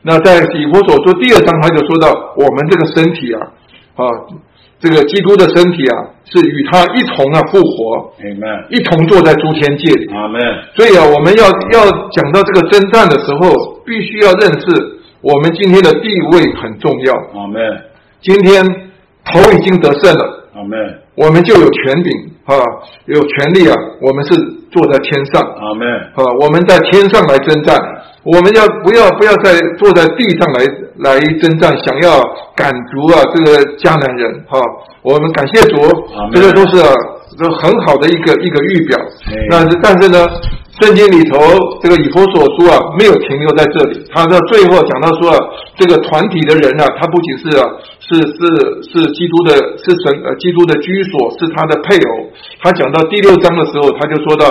那在以佛所说第二章，他就说到我们这个身体啊，啊，这个基督的身体啊，是与他一同啊复活，一同坐在诸天界里。阿门。所以啊，我们要要讲到这个征战的时候，必须要认识我们今天的地位很重要。阿门。今天头已经得胜了。阿门。我们就有权柄啊，有权利啊，我们是坐在天上。阿门。啊，我们在天上来征战。我们要不要不要再坐在地上来来征战？想要赶逐啊这个迦南人哈？我们感谢主，这个都是这很好的一个一个预表。那但是呢？圣经里头，这个以佛所书啊，没有停留在这里。他到最后讲到说，这个团体的人啊，他不仅是啊是是是基督的，是神呃基督的居所，是他的配偶。他讲到第六章的时候，他就说到，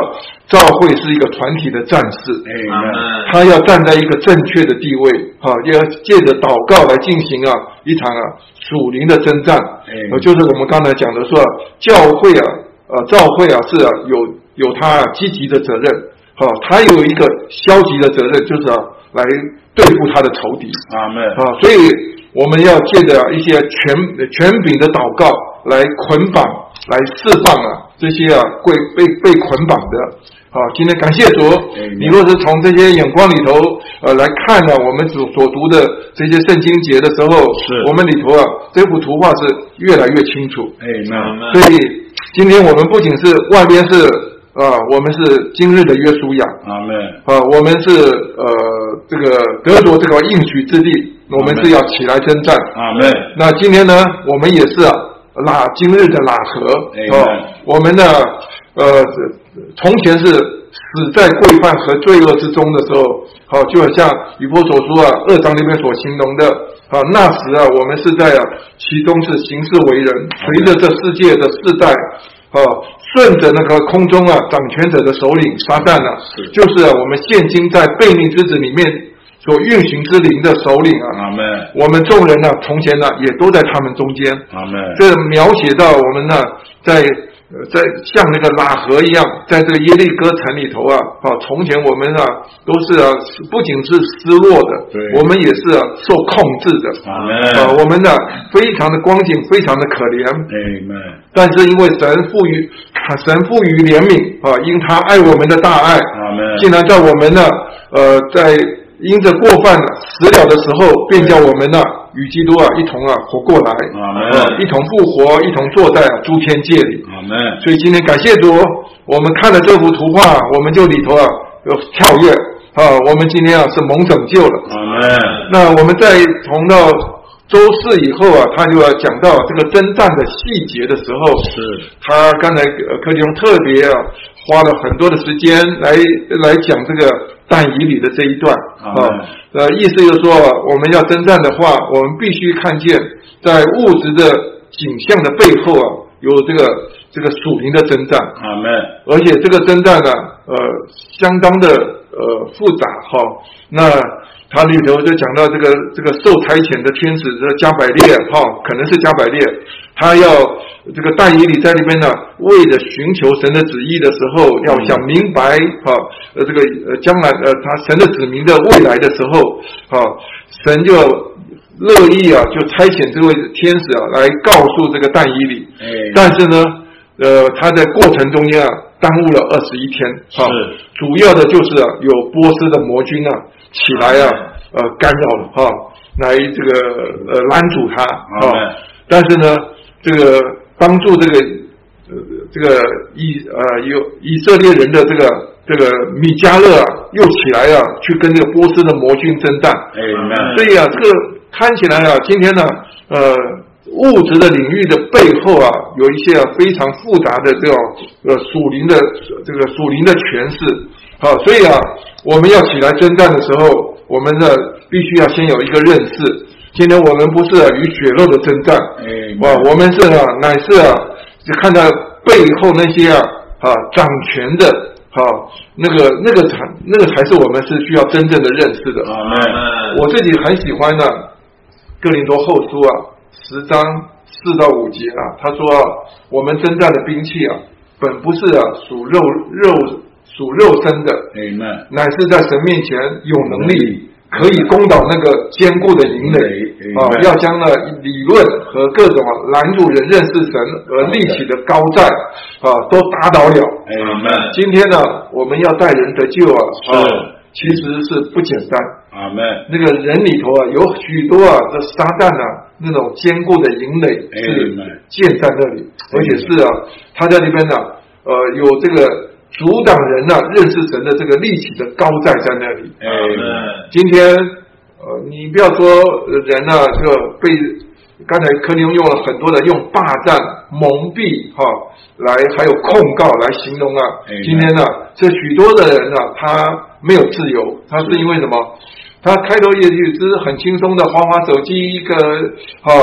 教会是一个团体的战士，他要站在一个正确的地位，哈，要借着祷告来进行啊一场啊属灵的征战。呃，就是我们刚才讲的说，教会啊，呃，教会啊是啊有有他积极的责任。好，他有一个消极的责任，就是啊，来对付他的仇敌。阿门。啊，所以我们要借着一些权权柄的祷告来捆绑、来释放啊这些啊被被被捆绑的。好，今天感谢主。你若是从这些眼光里头呃来看呢，我们所所读的这些圣经节的时候，是我们里头啊这幅图画是越来越清楚。哎，那所以今天我们不仅是外边是。啊，我们是今日的约书亚。阿门。啊，我们是呃，这个得着这个应许之地，我们是要起来征战。阿门。那今天呢，我们也是啊拉今日的拉合。哦，我们呢，呃，从前是死在规范和罪恶之中的时候，好，就好像雨波所说啊，二章里面所形容的啊，那时啊，我们是在啊，其中是行事为人，随着这世界的世代。啊，顺着那个空中啊掌权者的首领撒旦啊，就是我们现今在悖逆之子里面所运行之灵的首领啊。阿门。我们众人呢，从前呢也都在他们中间。阿门。这描写到我们呢在。在像那个拉合一样，在这个耶利哥城里头啊，啊，从前我们啊都是啊，不仅是失落的，对。我们也是啊受控制的，啊，我们呢非常的光景，非常的可怜，但是因为神赋予，神赋予怜悯啊，因他爱我们的大爱，啊竟然在我们呢，呃，在因着过犯死了的时候，便叫我们呢与基督啊一同啊活过来，啊，一同复活，一同坐在诸天界里。阿门。所以今天感谢主，我们看了这幅图画，我们就里头啊有跳跃啊，我们今天啊是蒙拯救了。阿门。那我们再从到周四以后啊，他就要讲到这个征战的细节的时候，是他刚才柯迪荣特别啊花了很多的时间来来讲这个。但以理的这一段啊，呃，意思就是说，我们要征战的话，我们必须看见在物质的景象的背后啊，有这个这个属灵的征战。阿门。而且这个征战呢，呃，相当的呃复杂哈。那他里头就讲到这个这个受差遣的天使这加百列哈，可能是加百列。他要这个但以理在里边呢，为了寻求神的旨意的时候，要想明白哈，呃，这个呃将来呃他神的子民的未来的时候，哈，神就乐意啊，就差遣这位天使啊来告诉这个但以理。哎。但是呢，呃，他在过程中间啊，耽误了二十一天。是。主要的就是啊，有波斯的魔军啊起来啊，呃，干扰了哈，来这个呃拦阻他啊。但是呢。这个帮助这个呃这个以呃有以色列人的这个这个米迦勒啊又起来啊去跟这个波斯的魔军征战，所以啊这个看起来啊今天呢呃物质的领域的背后啊有一些啊非常复杂的这种呃属灵的这个属灵的诠释，好所以啊我们要起来征战的时候，我们呢必须要先有一个认识。今天我们不是与血肉的征战，哇，我们是啊，乃是啊，就看到背后那些啊啊掌权的，啊，那个那个才那个才是我们是需要真正的认识的。啊我自己很喜欢呢，《哥林多后书》啊，十章四到五节啊，他说啊，我们征战的兵器啊，本不是啊属肉肉属肉身的，乃是在神面前有能力。可以攻倒那个坚固的营垒啊！要将那理论和各种拦阻人认识神而立起的高寨啊，都打倒了。今天呢，我们要带人得救啊，是其实是不简单。阿门。那个人里头啊，有许多啊，这撒旦啊，那种坚固的营垒是建在那里，而且是啊，他在那边呢，呃，有这个。阻挡人呢认识神的这个立起的高在在那里。哎，今天呃，你不要说人呢，这个被刚才柯林用了很多的用霸占、蒙蔽哈，来还有控告来形容啊。今天呢，这许多的人呢，他没有自由，他是因为什么？他开头也也是很轻松的滑滑手机，一个啊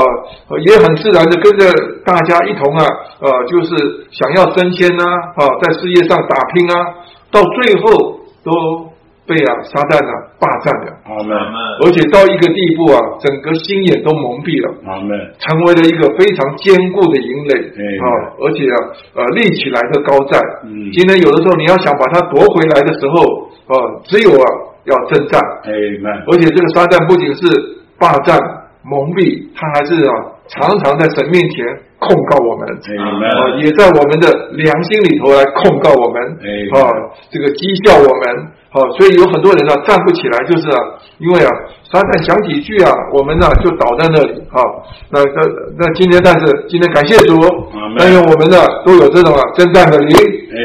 也很自然的跟着大家一同啊，呃，就是想要升迁呐，啊，在事业上打拼啊，到最后都被啊撒旦啊霸占了，阿门。而且到一个地步啊，整个心眼都蒙蔽了，阿门。成为了一个非常坚固的营垒，啊，而且啊，呃，立起来的高寨。嗯，今天有的时候你要想把它夺回来的时候，啊，只有啊。要征战，哎，而且这个撒旦不仅是霸占、蒙蔽，他还是啊，常常在神面前控告我们，啊，也在我们的良心里头来控告我们，啊，这个讥笑我们，啊，所以有很多人呢站不起来，就是啊，因为啊，撒旦讲几句啊，我们呢就倒在那里，啊，那那那今天，但是今天感谢主，但愿我们呢都有这种啊征战的灵，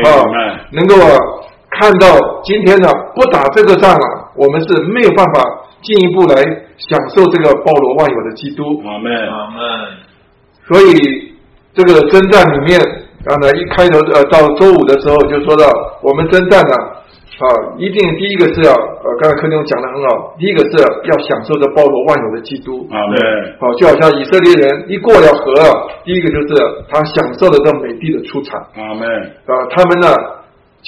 啊，能够啊。看到今天呢，不打这个仗了，我们是没有办法进一步来享受这个包罗万有的基督。阿门，阿门。所以这个征战里面，刚才一开头呃，到周五的时候就说到，我们征战呢，啊，一定第一个是要呃，刚才柯林讲的很好，第一个是要享受这包罗万有的基督。阿门。好，就好像以色列人一过了河，第一个就是他享受了这美地的出产。阿门。啊，他们呢？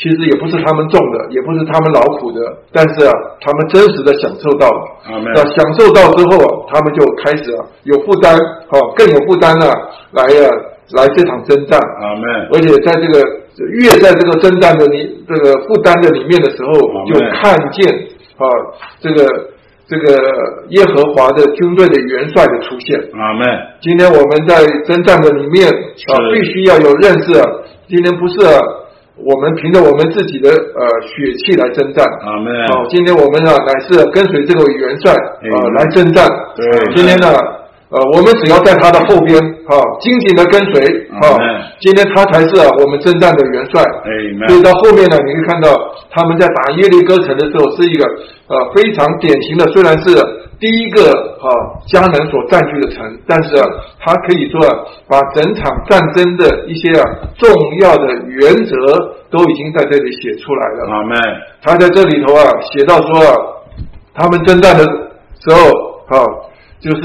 其实也不是他们种的，也不是他们劳苦的，但是啊，他们真实的享受到了。那享受到之后啊，他们就开始啊有负担，哦，更有负担了，来啊来这场征战。阿门。而且在这个越在这个征战的里这个负担的里面的时候，就看见啊这个这个耶和华的军队的元帅的出现。阿门。今天我们在征战的里面啊，必须要有认识。啊。今天不是。我们凭着我们自己的呃血气来征战。阿门。好，今天我们呢乃是跟随这个元帅啊来征战。对。今天呢，呃，我们只要在他的后边，啊，紧紧的跟随。啊。今天他才是我们征战的元帅。所以到后面呢，你会看到他们在打耶利哥城的时候，是一个呃非常典型的，虽然是。第一个啊，迦南所占据的城，但是啊，他可以说啊，把整场战争的一些啊重要的原则都已经在这里写出来了。他在这里头啊，写到说啊，他们征战的时候啊，就是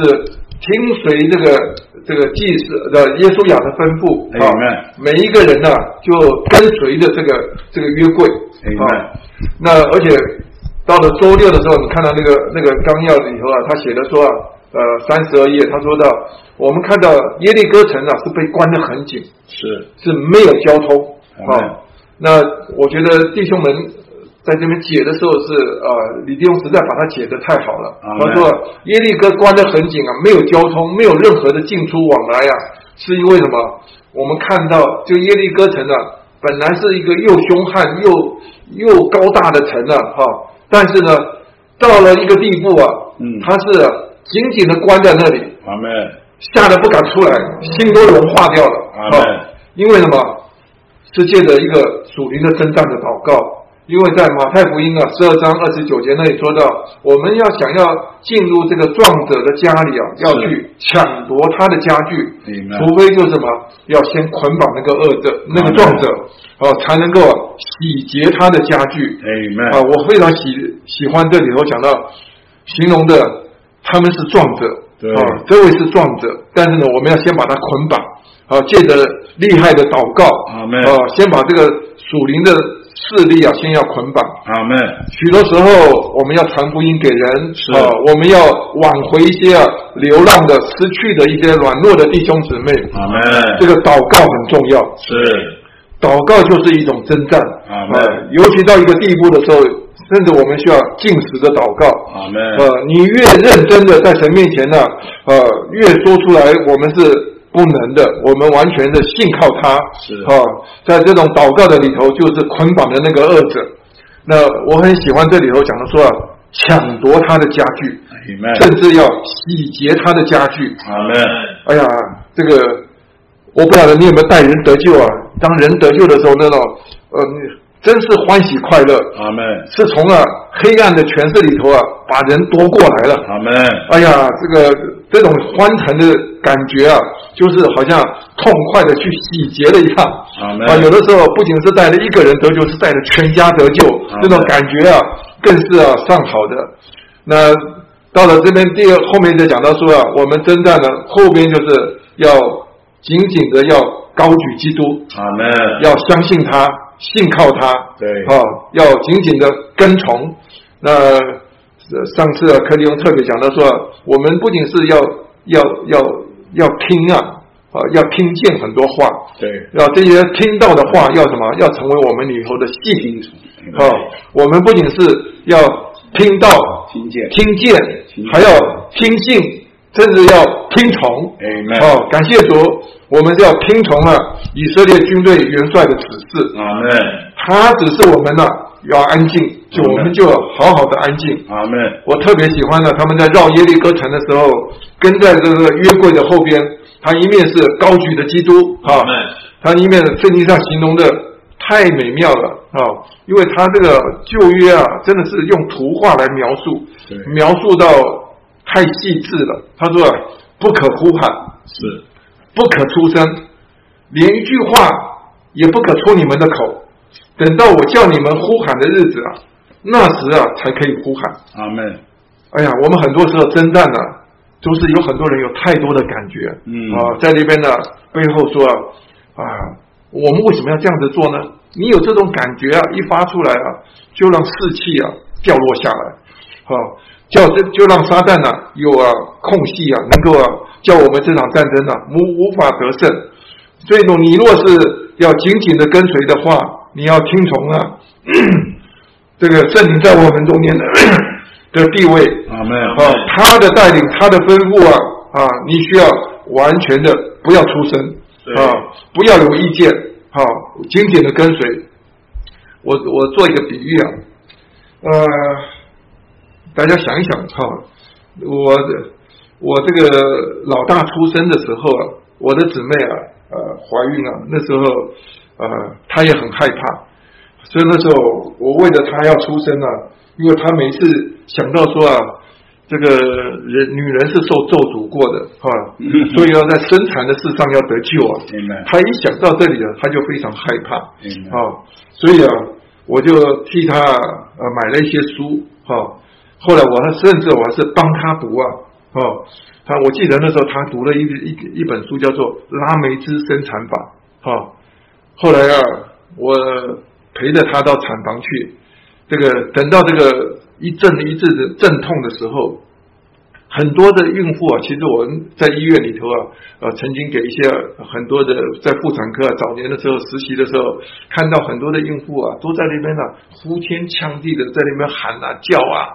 听随这个这个祭司的耶稣亚的吩咐啊，每一个人呢就跟随着这个这个约柜啊，那而且。到了周六的时候，你看到那个那个纲要里头啊，他写的说啊，呃，三十二页，他说到，我们看到耶利哥城啊是被关得很紧，是是没有交通啊。那我觉得弟兄们在这边解的时候是呃，李弟兄实在把它解的太好了。他说耶利哥关得很紧啊，没有交通，没有任何的进出往来啊，是因为什么？我们看到就耶利哥城啊，本来是一个又凶悍又又高大的城啊，哈。但是呢，到了一个地步啊，嗯，他是紧紧的关在那里，阿妹吓得不敢出来，心都融化掉了，阿妹，因为什么？是借着一个属灵的征战的祷告。因为在马太福音啊十二章二十九节那里说到，我们要想要进入这个壮者的家里啊，要去抢夺他的家具，除非就是什么，要先捆绑那个恶者、那个壮者，哦，才能够洗劫他的家具。啊，我非常喜喜欢这里头讲到形容的他们是壮者，啊，这位是壮者，但是呢，我们要先把他捆绑，啊，借着厉害的祷告，啊，先把这个属灵的。势力啊，先要捆绑。阿门。许多时候，我们要传福音给人，啊，我们要挽回一些啊流浪的、失去的一些软弱的弟兄姊妹。阿门。这个祷告很重要。是。祷告就是一种征战。阿门。尤其到一个地步的时候，甚至我们需要进食的祷告。阿门。呃，你越认真的在神面前呢，呃，越说出来，我们是。不能的，我们完全的信靠他，是啊，在这种祷告的里头，就是捆绑的那个恶者。那我很喜欢这里头讲的说啊，抢夺他的家具，甚至要洗劫他的家具。哎呀，这个我不晓得你有没有带人得救啊？当人得救的时候，那种呃，真是欢喜快乐。阿门。是从啊黑暗的权势里头啊，把人夺过来了。阿门。哎呀，这个这种欢腾的感觉啊。就是好像痛快的去洗劫了一样啊！有的时候不仅是带着一个人得救，是带着全家得救，这种感觉啊，更是啊上好的。那到了这边第二后面就讲到说啊，我们征战的后边就是要紧紧的要高举基督，啊，门，要相信他，信靠他，对，啊，要紧紧的跟从。那上次啊，柯迪翁特别讲到说，我们不仅是要要要。要听啊，啊，要听见很多话，对，要这些听到的话要什么？要成为我们里头的细听啊。我们不仅是要听到、听见、听见，还要听信，甚至要听从。哎，哦，感谢主，我们要听从了以色列军队元帅的指示。阿门。他指示我们呢。要安静，就我们就好好的安静。阿门。我特别喜欢呢，他们在绕耶利哥城的时候，跟在这个约柜的后边，他一面是高举的基督，啊，他一面圣经上形容的太美妙了，啊，因为他这个旧约啊，真的是用图画来描述，描述到太细致了。他说不可呼喊，是不可出声，连一句话也不可出你们的口。等到我叫你们呼喊的日子啊，那时啊才可以呼喊。阿门。哎呀，我们很多时候征战呢，都是有很多人有太多的感觉。嗯啊，在那边呢背后说啊，我们为什么要这样子做呢？你有这种感觉啊，一发出来啊，就让士气啊掉落下来，啊，叫这就让撒旦呢有啊空隙啊，能够啊叫我们这场战争呢无无法得胜。所以说，你若是要紧紧的跟随的话。你要听从啊，这个圣灵在我们中间的 的地位。啊，没有啊，他的带领，他的吩咐啊啊，你需要完全的不要出声。啊，不要有意见。啊，紧紧的跟随，我我做一个比喻啊，呃，大家想一想哈，我我这个老大出生的时候啊，我的姊妹啊，呃，怀孕啊，那时候呃，她也很害怕，所以那时候我为了她要出生啊，因为她每次想到说啊。这个人女人是受咒诅过的，哈，所以要在生产的事上要得救啊。她一想到这里啊，她就非常害怕，啊，所以啊，我就替她呃买了一些书，哈。后来我还甚至我还是帮他读啊，哦，他我记得那时候他读了一一一本书叫做《拉梅兹生产法》，哈。后来啊，我陪着他到产房去，这个等到这个。一阵一阵的阵痛的时候，很多的孕妇啊，其实我们在医院里头啊，呃，曾经给一些很多的在妇产科啊，早年的时候实习的时候，看到很多的孕妇啊，都在那边呢，呼天抢地的在那边喊啊叫啊，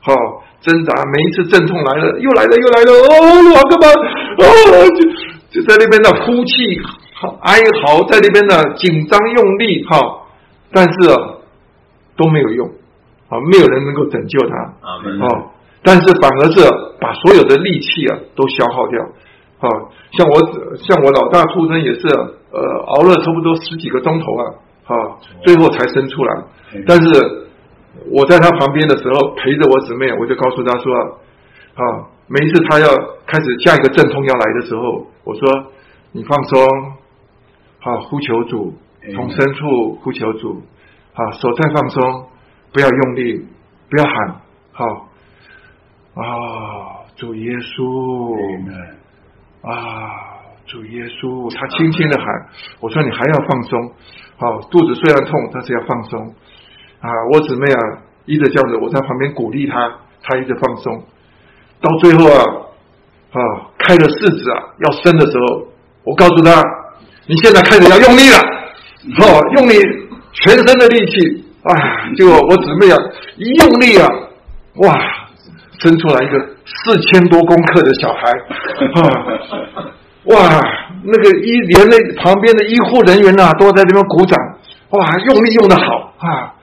好挣扎，每一次阵痛来了，又来了又来了，哦，我干嘛？哦，就就在那边的哭泣哀嚎，在那边呢紧张用力，哈，但是啊都没有用。啊，没有人能够拯救他，哦，但是反而是把所有的力气啊都消耗掉，啊，像我像我老大出生也是，呃，熬了差不多十几个钟头啊，啊，最后才生出来。但是我在他旁边的时候陪着我姊妹，我就告诉他说，啊，每一次他要开始下一个阵痛要来的时候，我说你放松，好，呼求主，从深处呼求主，啊，手再放松。不要用力，不要喊，好啊！主耶稣，啊！主耶稣，他轻轻的喊。我说你还要放松，好，肚子虽然痛，但是要放松啊！我姊妹啊，一直这样子，我在旁边鼓励他，他一直放松。到最后啊，啊，开了四指啊，要生的时候，我告诉他，你现在开始要用力了，哦，用你全身的力气。啊！结果我姊妹啊，一用力啊，哇，生出来一个四千多公克的小孩啊！哇，那个医连那旁边的医护人员啊，都在那边鼓掌。哇，用力用的好啊！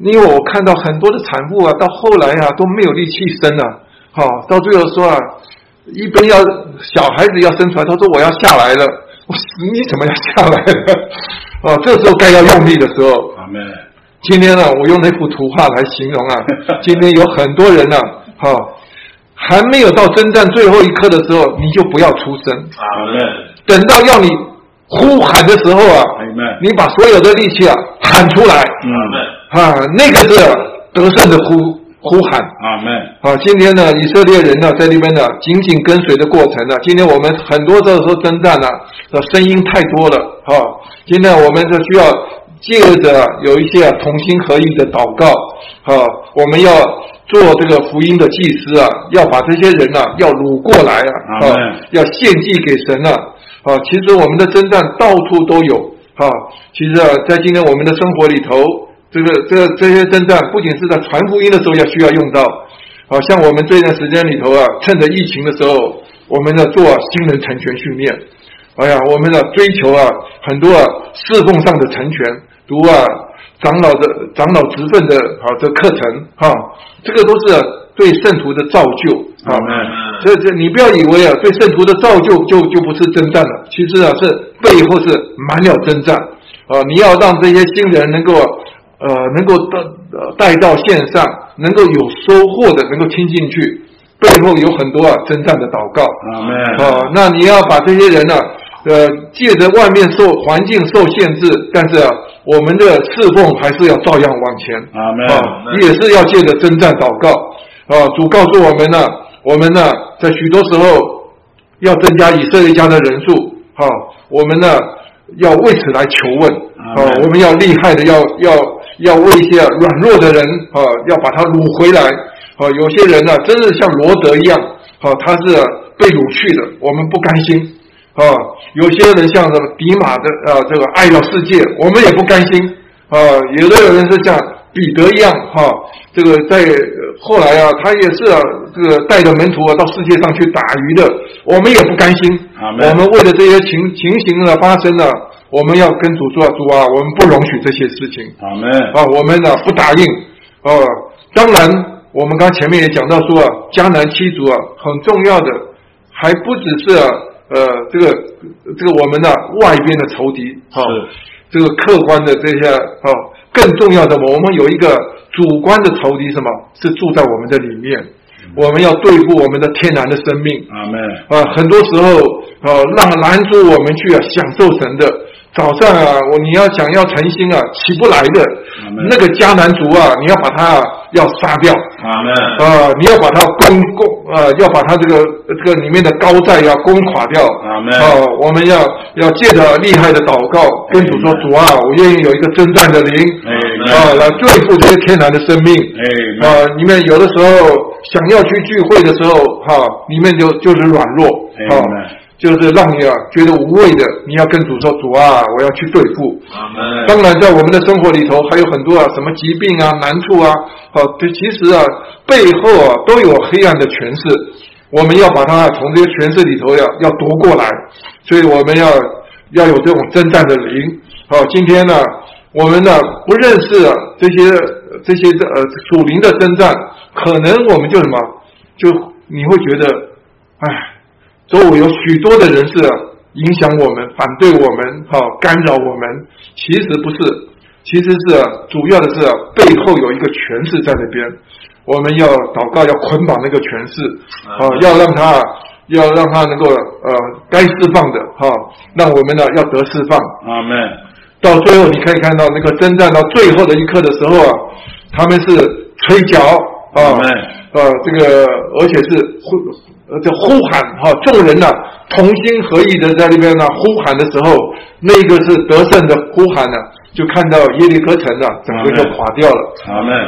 因为我看到很多的产妇啊，到后来啊都没有力气生了。好，到最后说啊，一边要小孩子要生出来，他说我要下来了。我说你怎么要下来了？啊，这时候该要用力的时候。今天呢，我用那幅图画来形容啊。今天有很多人呢，哈，还没有到征战最后一刻的时候，你就不要出声。等到要你呼喊的时候啊，你把所有的力气啊喊出来。啊，那个是得胜的呼呼喊。阿门。好，今天呢，以色列人呢，在那边呢，紧紧跟随的过程呢，今天我们很多时候征战呢，的声音太多了。哈，今天我们是需要。借着有一些同心合意的祷告，啊，我们要做这个福音的祭司啊，要把这些人呐要掳过来啊，啊，要献祭给神啊，啊，其实我们的征战到处都有，啊，其实啊，在今天我们的生活里头，这个这个这些征战不仅是在传福音的时候要需要用到，啊像我们这段时间里头啊，趁着疫情的时候，我们要做新人成全训练，哎呀，我们的追求啊，很多啊侍奉上的成全。读啊，长老的长老职分的啊，这课程哈，这个都是对圣徒的造就啊。这这，你不要以为啊，对圣徒的造就就就不是征战了，其实啊，是背后是满了征战啊。你要让这些新人能够呃，能够带带到线上，能够有收获的，能够听进去，背后有很多啊征战的祷告啊。那你要把这些人呢？呃，借着外面受环境受限制，但是啊，我们的侍奉还是要照样往前啊，也是要借着征战祷告啊。主告诉我们呢，我们呢，在许多时候要增加以色列家的人数啊，我们呢要为此来求问啊，我们要厉害的，要要要为一些软弱的人啊，要把他掳回来啊。有些人呢，真是像罗德一样啊，他是被掳去的，我们不甘心。啊，有些人像什么迪马的啊，这个爱了世界，我们也不甘心啊。有的人是像彼得一样哈，这个在后来啊，他也是啊，这个带着门徒啊到世界上去打鱼的，我们也不甘心。我们为了这些情情形的发生呢，我们要跟主说主啊，我们不容许这些事情。阿门。啊，我们呢不答应。啊，当然，我们刚前面也讲到说啊，迦南七族啊，很重要的，还不只是呃这个这个我们的外边的仇敌啊，这个客观的这些啊，更重要的，我们有一个主观的仇敌，什么是住在我们的里面？我们要对付我们的天然的生命。阿门。啊，很多时候啊，让拦阻我们去啊享受神的。早上啊，我你要想要诚心啊，起不来的那个迦南族啊，你要把他要杀掉。啊，你要把他攻攻啊，要把他这个这个里面的高寨要攻垮掉。啊，我们要要借着厉害的祷告，跟主说主啊，我愿意有一个征战的灵，啊，来对付这些天然的生命。啊，你们有的时候想要去聚会的时候，哈，里面就就是软弱。啊。就是让你啊觉得无谓的，你要跟主说主啊，我要去对付。当然，在我们的生活里头还有很多啊，什么疾病啊、难处啊，好，对，其实啊背后啊都有黑暗的权势，我们要把它从这些权势里头要要夺过来，所以我们要要有这种征战的灵。好，今天呢，我们呢不认识这些这些呃属灵的征战，可能我们就什么，就你会觉得，哎。周围有许多的人是影响我们、反对我们、哈干扰我们，其实不是，其实是主要的是背后有一个权势在那边，我们要祷告，要捆绑那个权势，啊，要让他，要让他能够呃该释放的哈，让我们呢要得释放。阿门。到最后你可以看到那个征战到最后的一刻的时候啊，他们是吹角啊，呃，这个而且是会。呃，这呼喊哈，众人呢同心合意的在那边呢呼喊的时候，那个是得胜的呼喊呢，就看到耶利哥城呢整个就垮掉了。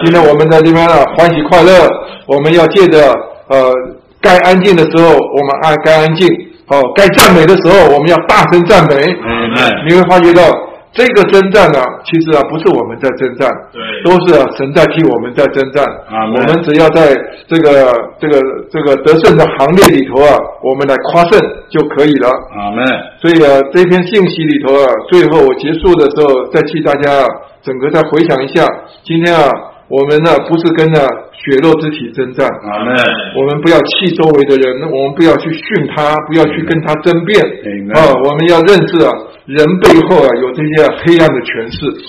今天我们在这边呢欢喜快乐，我们要借着呃该安静的时候我们爱该安静，哦该赞美的时候我们要大声赞美。你会发觉到。这个征战呢，其实啊不是我们在征战，对，都是神在替我们在征战。啊，我们只要在这个这个这个得胜的行列里头啊，我们来夸胜就可以了。阿门。所以啊，这篇信息里头啊，最后我结束的时候，再替大家整个再回想一下，今天啊。我们呢不是跟着血肉之体征战，阿门。我们不要气周围的人，我们不要去训他，不要去跟他争辩，啊，我们要认识啊，人背后啊有这些黑暗的权势。是。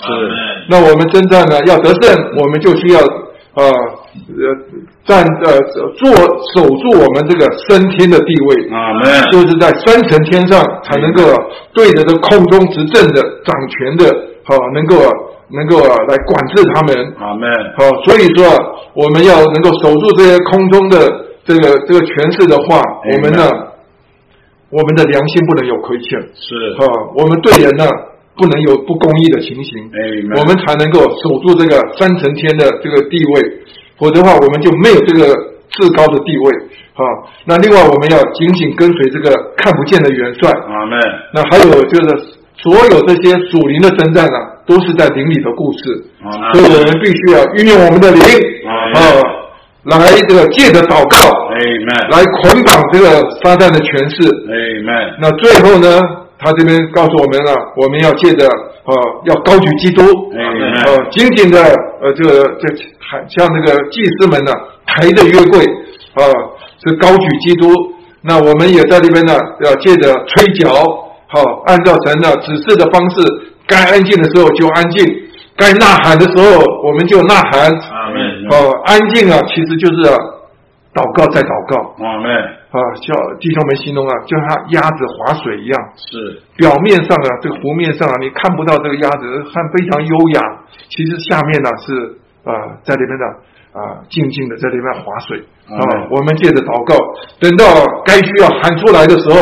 那我们征战呢要得胜，我们就需要啊呃站呃做守住我们这个升天的地位，阿门。就是在三层天上才能够对着这空中执政的掌权的，好能够。能够啊来管制他们，阿门。好，所以说我们要能够守住这些空中的这个这个权势的话，我们呢，我们的良心不能有亏欠，是。啊，我们对人呢不能有不公义的情形，哎，我们才能够守住这个三层天的这个地位，否则的话我们就没有这个至高的地位，啊，那另外我们要紧紧跟随这个看不见的元帅，阿门。那还有就是所有这些属灵的征战啊。都是在灵里的故事，所以我们必须要运用我们的灵啊，来这个借着祷告，来捆绑这个撒旦的权势。那最后呢，他这边告诉我们了，我们要借着啊，要高举基督，呃，紧紧的呃，这个这还像那个祭司们呢，抬着约柜啊，是高举基督。那我们也在这边呢，要借着吹角，好，按照神的指示的方式。该安静的时候就安静，该呐喊的时候我们就呐喊。阿门。哦，安静啊，其实就是祷告再祷告。阿门。啊，叫弟兄们形容啊，就像鸭子划水一样。是。表面上啊，这个湖面上啊，你看不到这个鸭子，还非常优雅。其实下面呢是啊，在里面呢啊，静静的在里面划水。啊，我们借着祷告，等到该需要喊出来的时候。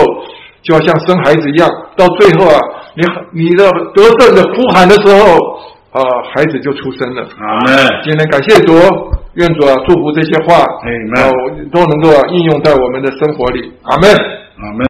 就要像生孩子一样，到最后啊，你你的得胜的呼喊的时候啊，孩子就出生了。阿门。今天感谢主，愿主啊祝福这些话，哎，都能够应用在我们的生活里。阿门。阿门。